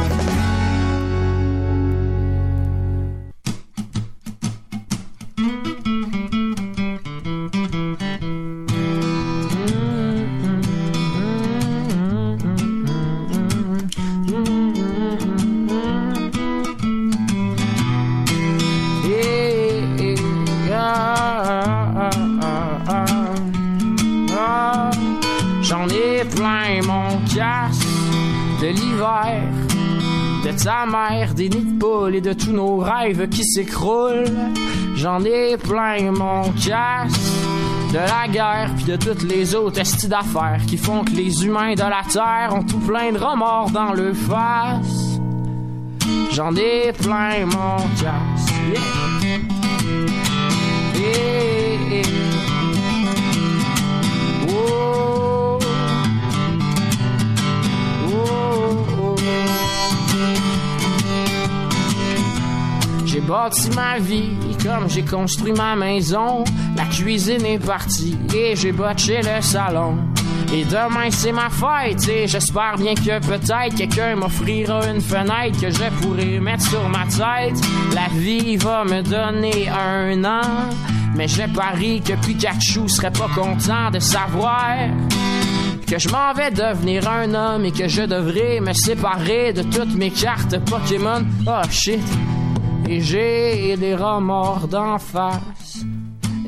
L'hiver, de ta mère, des nids de et de tous nos rêves qui s'écroulent. J'en ai plein mon casque de la guerre puis de toutes les autres estis d'affaires qui font que les humains de la terre ont tout plein de remords dans le face. J'en ai plein mon. Yeah, bâti ma vie, comme j'ai construit ma maison. La cuisine est partie et j'ai botché le salon. Et demain c'est ma fête et j'espère bien que peut-être quelqu'un m'offrira une fenêtre que je pourrai mettre sur ma tête. La vie va me donner un an, mais je parie que Pikachu serait pas content de savoir que je m'en vais devenir un homme et que je devrais me séparer de toutes mes cartes Pokémon. Oh shit. Et j'ai des remords d'en face.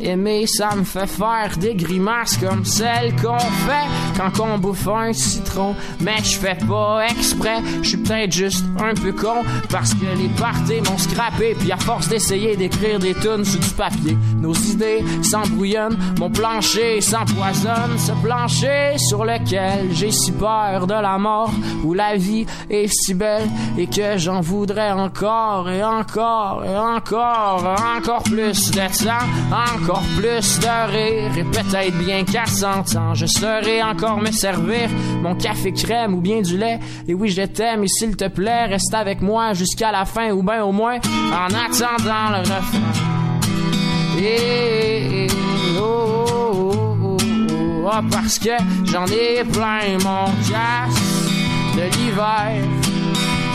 Aimer, ça me fait faire des grimaces comme celles qu'on fait quand on bouffe un citron. Mais je fais pas exprès, je suis peut-être juste un peu con parce que les parties m'ont scrappé. Puis à force d'essayer d'écrire des tunes sur du papier, nos idées s'embrouillonnent, mon plancher s'empoisonne. Ce plancher sur lequel j'ai si peur de la mort, où la vie est si belle et que j'en voudrais encore et encore et encore, encore plus de temps, encore plus de rire et peut-être bien qu'à 100 ans, je saurais encore me servir mon café crème ou bien du lait. Et oui, je t'aime et s'il te plaît, reste avec moi jusqu'à la fin ou bien au moins en attendant le refrain. Et, oh, oh, oh, oh, oh, parce que j'en ai plein mon casse de l'hiver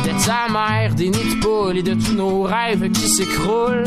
de ta mère, des nids de poules et de tous nos rêves qui s'écroulent.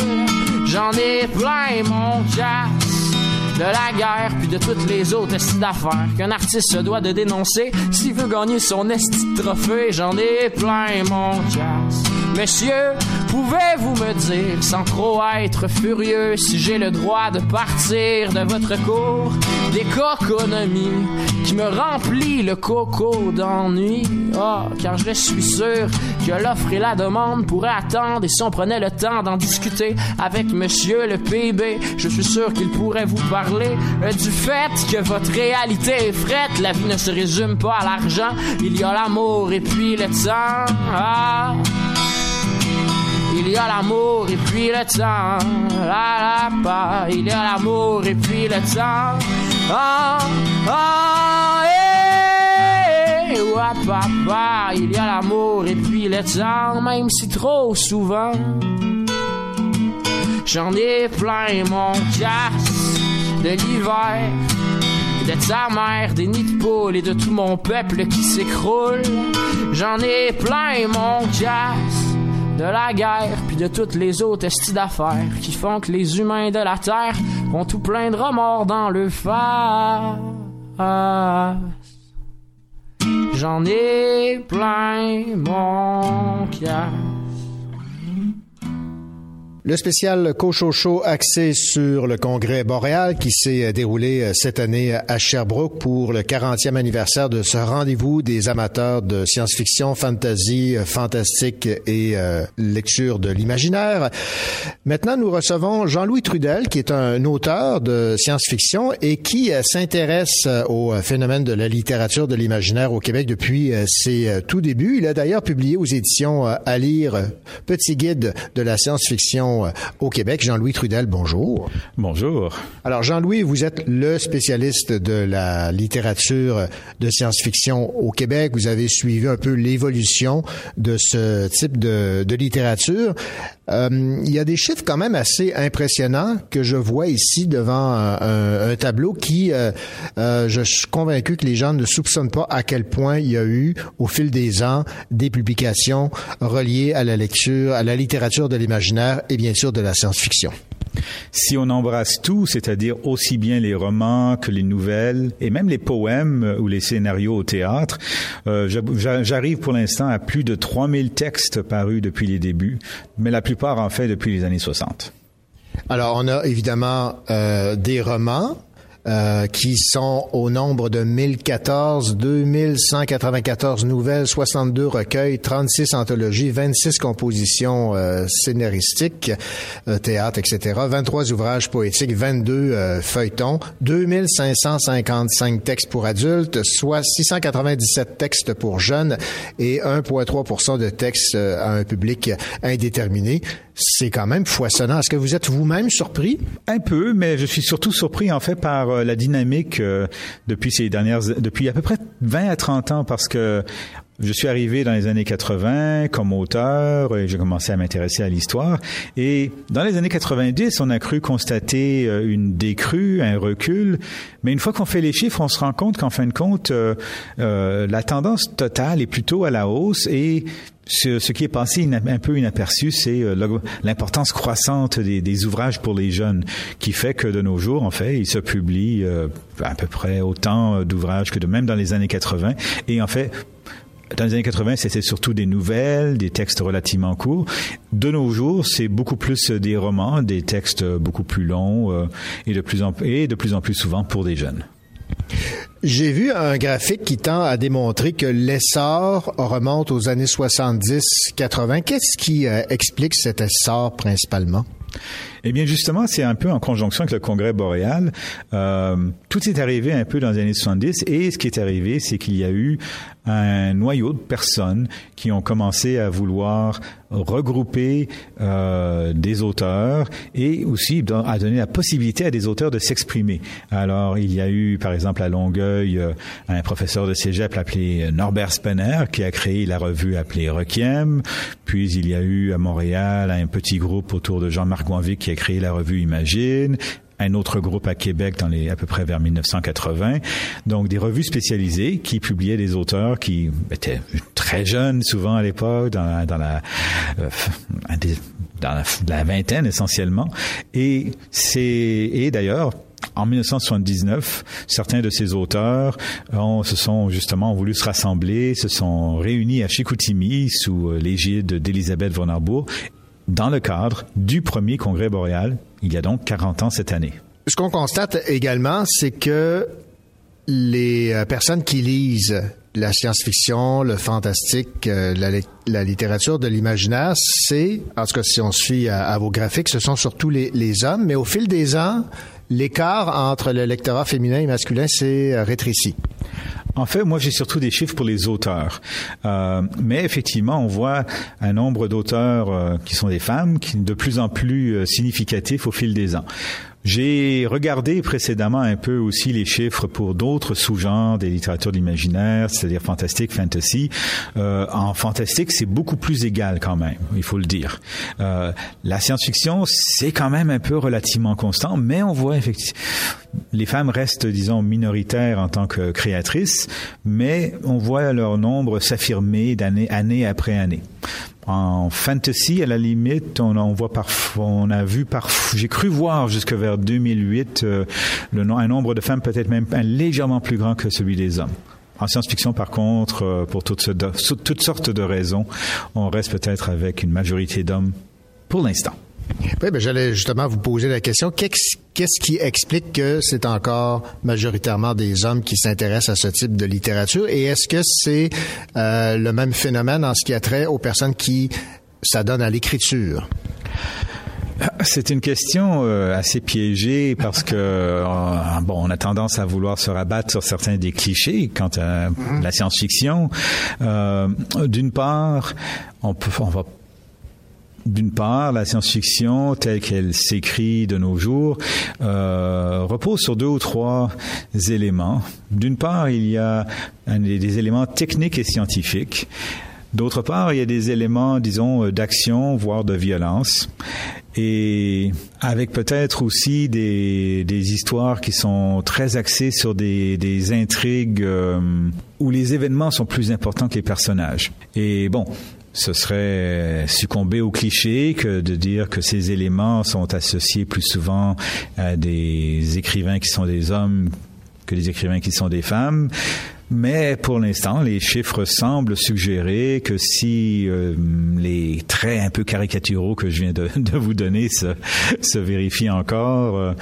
J'en ai plein mon casse de la guerre puis de toutes les autres estimes d'affaires qu'un artiste se doit de dénoncer s'il veut gagner son esti trophée. J'en ai plein mon casse. Monsieur, pouvez-vous me dire, sans trop être furieux, si j'ai le droit de partir de votre cours des coconomies qui me remplit le coco d'ennui? Ah, car je suis sûr que l'offre et la demande pourraient attendre et si on prenait le temps d'en discuter avec monsieur le PIB, je suis sûr qu'il pourrait vous parler euh, du fait que votre réalité est frette. La vie ne se résume pas à l'argent, il y a l'amour et puis le temps. Ah. Il y a l'amour et puis le temps. La la pa. Il y a l'amour et puis le temps. Ah, ah, eh, eh, ouais, papa. Il y a l'amour et puis le temps, même si trop souvent. J'en ai plein mon casse de l'hiver. De ta mère, des nids de poules et de tout mon peuple qui s'écroule. J'en ai plein mon casse de la guerre, puis de toutes les autres estis d'affaires qui font que les humains de la Terre ont tout plein de remords dans le face. J'en ai plein mon cœur. Le spécial Cochocho axé sur le congrès boréal qui s'est déroulé euh, cette année à Sherbrooke pour le 40e anniversaire de ce rendez-vous des amateurs de science-fiction, fantasy, euh, fantastique et euh, lecture de l'imaginaire. Maintenant, nous recevons Jean-Louis Trudel qui est un auteur de science-fiction et qui s'intéresse au phénomène de la littérature de l'imaginaire au Québec depuis ses tout débuts. Il a d'ailleurs publié aux éditions à lire Petit guide de la science-fiction au Québec. Jean-Louis Trudel, bonjour. Bonjour. Alors, Jean-Louis, vous êtes le spécialiste de la littérature de science-fiction au Québec. Vous avez suivi un peu l'évolution de ce type de, de littérature. Euh, il y a des chiffres quand même assez impressionnants que je vois ici devant un, un, un tableau qui, euh, euh, je suis convaincu que les gens ne soupçonnent pas à quel point il y a eu, au fil des ans, des publications reliées à la lecture, à la littérature de l'imaginaire et bien sûr de la science-fiction. Si on embrasse tout, c'est-à-dire aussi bien les romans que les nouvelles et même les poèmes ou les scénarios au théâtre, euh, j'arrive pour l'instant à plus de 3000 textes parus depuis les débuts, mais la plupart en fait depuis les années 60. Alors, on a évidemment euh, des romans, euh, qui sont au nombre de 1014, 2194 nouvelles, 62 recueils, 36 anthologies, 26 compositions euh, scénaristiques, euh, théâtre, etc., 23 ouvrages poétiques, 22 euh, feuilletons, 2555 textes pour adultes, soit 697 textes pour jeunes et 1,3% de textes à un public indéterminé c'est quand même foisonnant. Est-ce que vous êtes vous-même surpris? Un peu, mais je suis surtout surpris en fait par euh, la dynamique euh, depuis ces dernières, depuis à peu près 20 à 30 ans, parce que je suis arrivé dans les années 80 comme auteur et j'ai commencé à m'intéresser à l'histoire. Et dans les années 90, on a cru constater euh, une décrue, un recul. Mais une fois qu'on fait les chiffres, on se rend compte qu'en fin de compte, euh, euh, la tendance totale est plutôt à la hausse et ce, qui est passé un peu inaperçu, c'est euh, l'importance croissante des, ouvrages pour les jeunes, qui fait que de nos jours, en fait, il se publie euh, à peu près autant d'ouvrages que de même dans les années 80. Et en fait, dans les années 80, c'était surtout des nouvelles, des textes relativement courts. De nos jours, c'est beaucoup plus des romans, des textes beaucoup plus longs euh, et de plus en et de plus en plus souvent pour des jeunes. J'ai vu un graphique qui tend à démontrer que l'essor remonte aux années 70-80. Qu'est-ce qui euh, explique cet essor principalement? Eh bien, justement, c'est un peu en conjonction avec le Congrès boréal. Euh, tout est arrivé un peu dans les années 70 et ce qui est arrivé, c'est qu'il y a eu un noyau de personnes qui ont commencé à vouloir regrouper euh, des auteurs et aussi à donner la possibilité à des auteurs de s'exprimer. Alors, il y a eu, par exemple, à Longueuil, euh, un professeur de cégep appelé Norbert Spenner qui a créé la revue appelée Requiem. Puis, il y a eu à Montréal un petit groupe autour de Jean-Marc Boinvic qui a créé la revue Imagine un autre groupe à Québec dans les à peu près vers 1980. Donc des revues spécialisées qui publiaient des auteurs qui étaient très jeunes souvent à l'époque dans, la- euh, vingtaine essentiellement et c'est et d'ailleurs en 1979, certains de ces auteurs ont, se sont justement voulu se rassembler, se sont réunis à Chicoutimi sous euh, l'égide d'Elisabeth von Arbour dans le cadre du premier congrès boréal, il y a donc 40 ans cette année. Ce qu'on constate également, c'est que les euh, personnes qui lisent la science-fiction, le fantastique, euh, la, li- la littérature de l'imaginaire, c'est, en tout cas si on suit à, à vos graphiques, ce sont surtout les, les hommes, mais au fil des ans, l'écart entre le lectorat féminin et masculin s'est euh, rétréci. En fait, moi, j'ai surtout des chiffres pour les auteurs. Euh, mais effectivement, on voit un nombre d'auteurs euh, qui sont des femmes qui de plus en plus euh, significatif au fil des ans. J'ai regardé précédemment un peu aussi les chiffres pour d'autres sous-genres des littératures d'imaginaire, c'est-à-dire fantastique, fantasy. Euh, en fantastique, c'est beaucoup plus égal quand même, il faut le dire. Euh, la science-fiction, c'est quand même un peu relativement constant, mais on voit effectivement les femmes restent, disons, minoritaires en tant que créatrices, mais on voit leur nombre s'affirmer d'année année après année. En fantasy, à la limite, on, on voit parfois, on a vu parfois, j'ai cru voir jusque vers 2008 euh, le, un nombre de femmes peut-être même légèrement plus grand que celui des hommes. En science-fiction, par contre, euh, pour toutes, toutes sortes de raisons, on reste peut-être avec une majorité d'hommes pour l'instant. Oui, ben, j'allais justement vous poser la question. Qu'est-ce qui explique que c'est encore majoritairement des hommes qui s'intéressent à ce type de littérature? Et est-ce que c'est euh, le même phénomène en ce qui a trait aux personnes qui s'adonnent à l'écriture? C'est une question euh, assez piégée parce que euh, bon, on a tendance à vouloir se rabattre sur certains des clichés quant à la science-fiction. Euh, D'une part, on peut, on va d'une part, la science-fiction telle qu'elle s'écrit de nos jours euh, repose sur deux ou trois éléments. D'une part, il y a des, éléments techniques et scientifiques. D'autre part, il y a des éléments, disons, d'action, voire de violence. Et avec peut-être aussi des, des histoires qui sont très axées sur des, des intrigues euh, où les événements sont plus importants que les personnages. Et bon, ce serait succomber au cliché que de dire que ces éléments sont associés plus souvent à des écrivains qui sont des hommes que des écrivains qui sont des femmes. Mais pour l'instant, les chiffres semblent suggérer que si euh, les traits un peu caricaturaux que je viens de, <laughs> vous donner se, se vérifient encore, euh,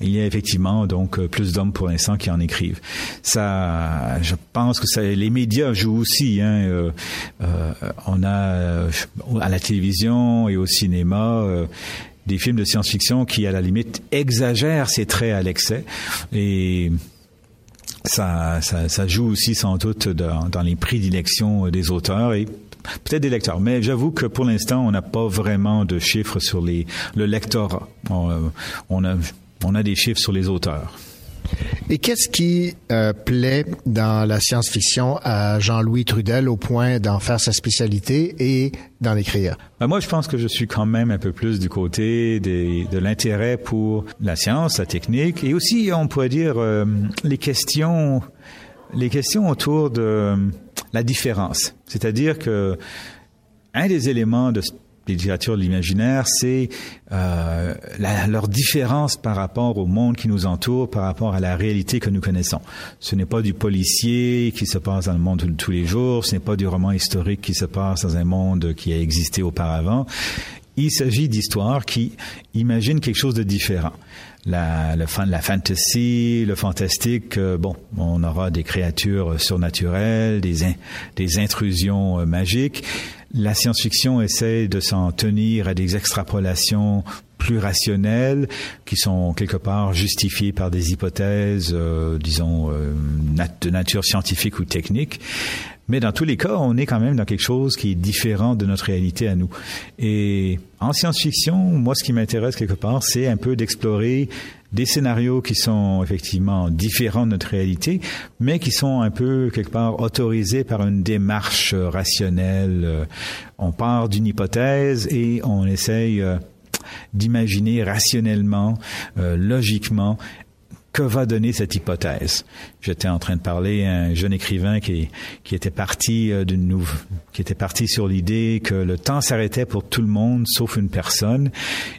il y a effectivement donc euh, plus d'hommes pour l'instant qui en écrivent. Ça, je pense que ça, les médias jouent aussi. Hein, euh, euh, on a à la télévision et au cinéma. des films de science-fiction qui, à la limite, exagèrent ces traits à l'excès. Et ça, ça, joue aussi sans doute dans, les prédilections des auteurs et peut-être des lecteurs. Mais j'avoue que pour l'instant, on n'a pas vraiment de chiffres sur les, le lectorat. On, a, on a des chiffres sur les auteurs. Et qu'est-ce qui euh, plaît dans la science-fiction à Jean-Louis Trudel au point d'en faire sa spécialité et d'en écrire? Ben, moi, je pense que je suis quand même un peu plus du côté des, de l'intérêt pour la science, la technique, et aussi, on pourrait dire, euh, les questions, les questions autour de la différence. C'est-à-dire que un des éléments de littérature de l'imaginaire, c'est euh, leur différence par rapport au monde qui nous entoure, par rapport à la réalité que nous connaissons. Ce n'est pas du policier qui se passe dans le monde de tous les jours, ce n'est pas du roman historique qui se passe dans un monde qui a existé auparavant. Il s'agit d'histoires qui imaginent quelque chose de différent. La, le fan- la fantasy, le fantastique, euh, bon, on aura des créatures surnaturelles, des, des intrusions euh, magiques. La science-fiction essaie de s'en tenir à des extrapolations plus rationnelles qui sont quelque part justifiées par des hypothèses, euh, disons, euh, de nature scientifique ou technique. Mais dans tous les cas, on est quand même dans quelque chose qui est différent de notre réalité à nous. Et en science-fiction, moi, ce qui m'intéresse quelque part, c'est un peu d'explorer des scénarios qui sont effectivement différents de notre réalité, mais qui sont un peu quelque part autorisés par une démarche rationnelle. Euh, On part d'une hypothèse et on essaye euh, d'imaginer rationnellement, euh, logiquement, que va donner cette hypothèse? J'étais en train de parler à un jeune écrivain qui, qui était parti euh, qui était parti sur l'idée que le temps s'arrêtait pour tout le monde sauf une personne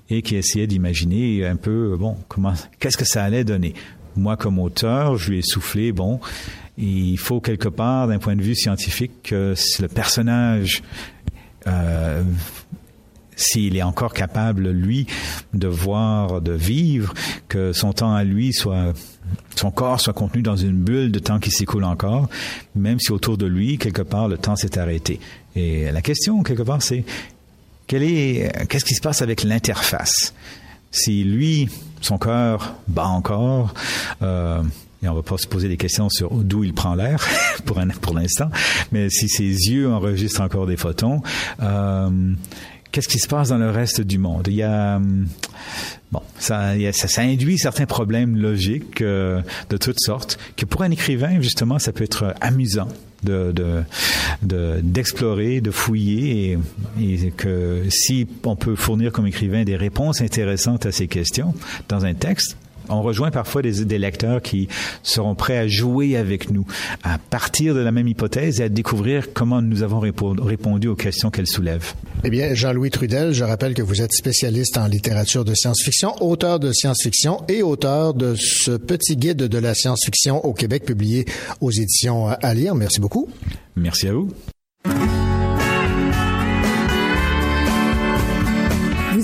et qui essayait d'imaginer un peu euh, bon comment qu'est-ce que ça allait donner. Moi comme auteur, je lui ai soufflé bon, il faut quelque part d'un point de vue scientifique que le personnage euh, s'il est encore capable, lui, de voir, de vivre, que son temps à lui soit, son corps soit contenu dans une bulle de temps qui s'écoule encore, même si autour de lui, quelque part, le temps s'est arrêté. Et la question, quelque part, c'est, quel est, qu'est-ce qui se passe avec l'interface? Si lui, son cœur bat encore, euh, et on va pas se poser des questions sur d'où il prend l'air <laughs> pour, pour l'instant, mais si ses yeux enregistrent encore des photons, euh, qu'est-ce qui se passe dans le reste du monde? Il y a hum, bon, ça, ça, induit certains problèmes logiques euh, de toutes sortes que pour un écrivain justement ça peut être amusant de de- de- d'explorer, de, fouiller et que si on peut fournir comme écrivain des réponses intéressantes à ces questions dans un texte, on rejoint parfois des, des lecteurs qui seront prêts à jouer avec nous, à partir de la même hypothèse et à découvrir comment nous avons répo- répondu aux questions qu'elle soulève. Eh bien, Jean-Louis Trudel, je rappelle que vous êtes spécialiste en littérature de science-fiction, auteur de science-fiction et auteur de ce petit guide de la science-fiction au Québec publié aux éditions à lire. Merci beaucoup. Merci à vous.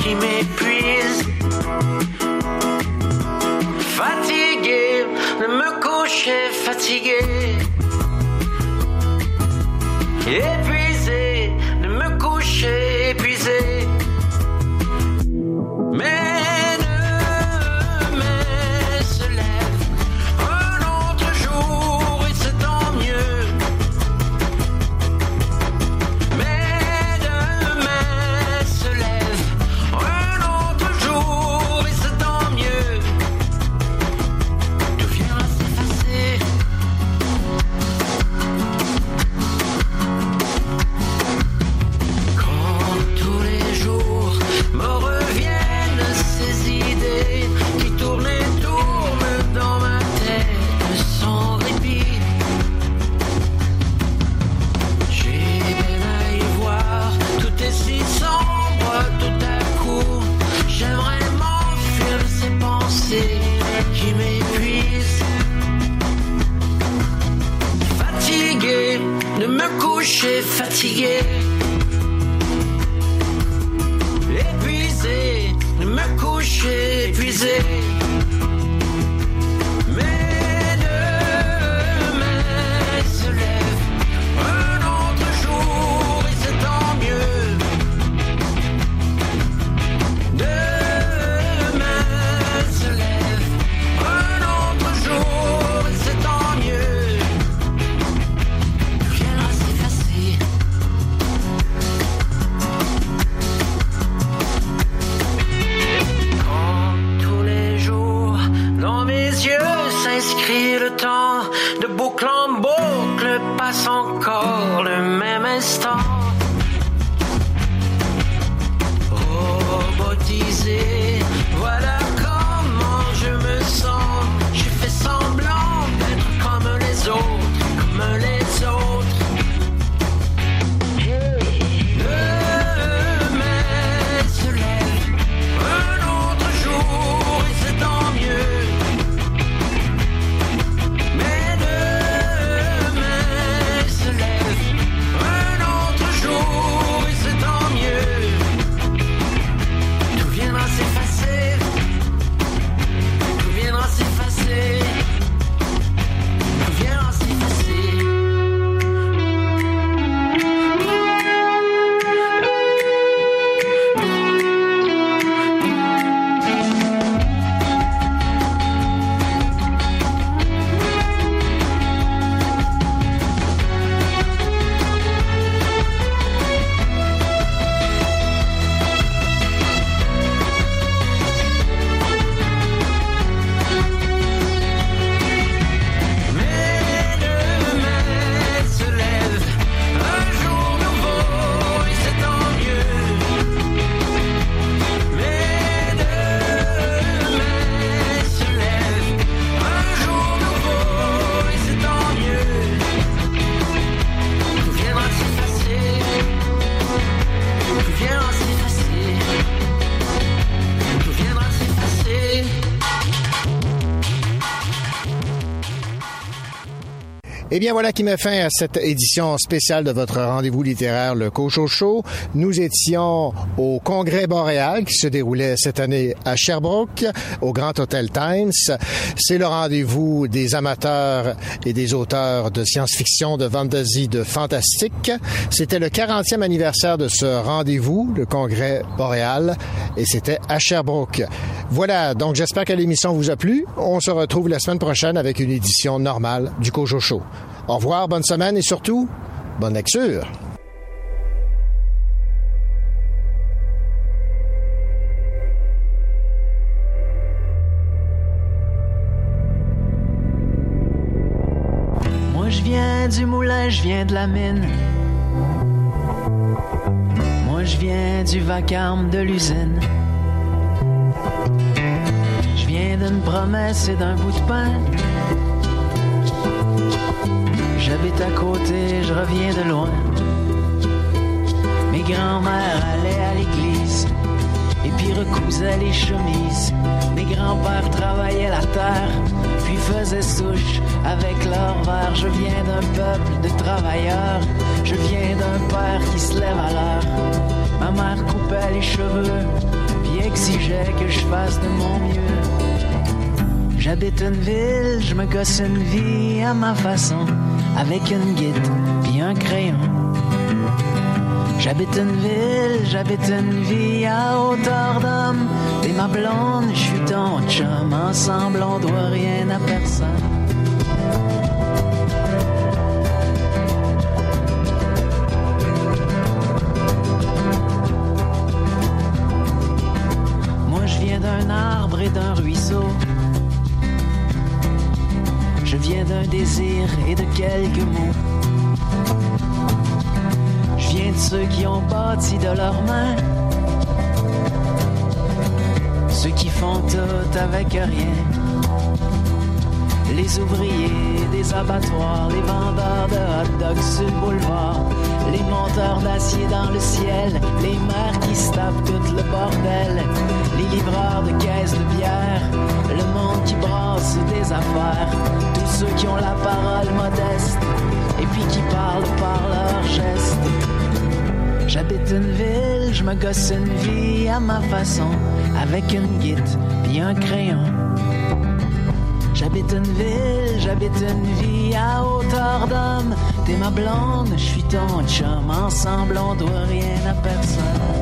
Qui m'épuisent. Fatigué de me coucher, fatigué. Coucher Eh bien, voilà qui met fin à cette édition spéciale de votre rendez-vous littéraire, le Cocho. Nous étions au Congrès boréal qui se déroulait cette année à Sherbrooke, au Grand Hotel Times. C'est le rendez-vous des amateurs et des auteurs de science-fiction, de fantasy, de fantastique. C'était le 40e anniversaire de ce rendez-vous, le Congrès boréal, et c'était à Sherbrooke. Voilà, donc j'espère que l'émission vous a plu. On se retrouve la semaine prochaine avec une édition normale du Cojo Show. Au revoir, bonne semaine et surtout, bonne lecture. Moi je viens du moulin, je viens de la mine. Moi je viens du vacarme de l'usine. Je viens d'une promesse et d'un bout de pain. J'habite à côté, je reviens de loin. Mes grands-mères allaient à l'église et puis recousaient les chemises. Mes grands-pères travaillaient la terre, puis faisaient souche avec leur verre. Je viens d'un peuple de travailleurs, je viens d'un père qui se lève à l'heure. Ma mère coupait les cheveux, puis exigeait que je fasse de mon mieux. J'habite une ville, je me gosse une vie à ma façon, avec une guide puis un crayon. J'habite une ville, j'habite une vie à hauteur d'homme. T'es ma blonde, je suis ton chum. Ensemble, on doit rien à personne. Moi, je viens d'un arbre et d'un ruisseau. Je viens d'un désir et de quelques mots. Je viens de ceux qui ont bâti de leurs mains. Ceux qui font tout avec rien. Les ouvriers des abattoirs, les vendeurs de hot dogs sur le boulevard, les monteurs d'acier dans le ciel, les mères qui se tapent tout le bordel, les livreurs de caisses de bière, le monde qui brasse des affaires, ceux qui ont la parole modeste et puis qui parlent par leurs gestes. J'habite une ville, je me gosse une vie à ma façon, avec une guite puis un crayon. J'habite une ville, j'habite une vie à hauteur d'homme. T'es ma blonde, je suis ton chum, ensemble on doit rien à personne.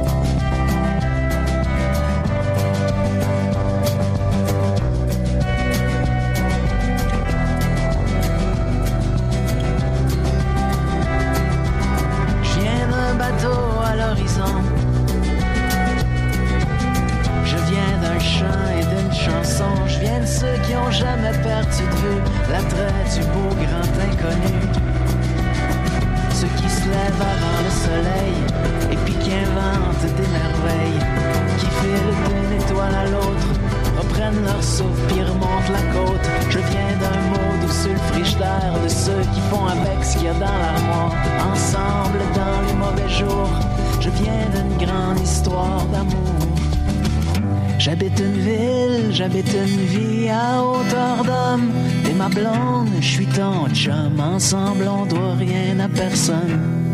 J'habite une ville, j'habite une vie à hauteur d'homme. T'es ma blonde, je suis ton chum. Ensemble, on doit rien à personne.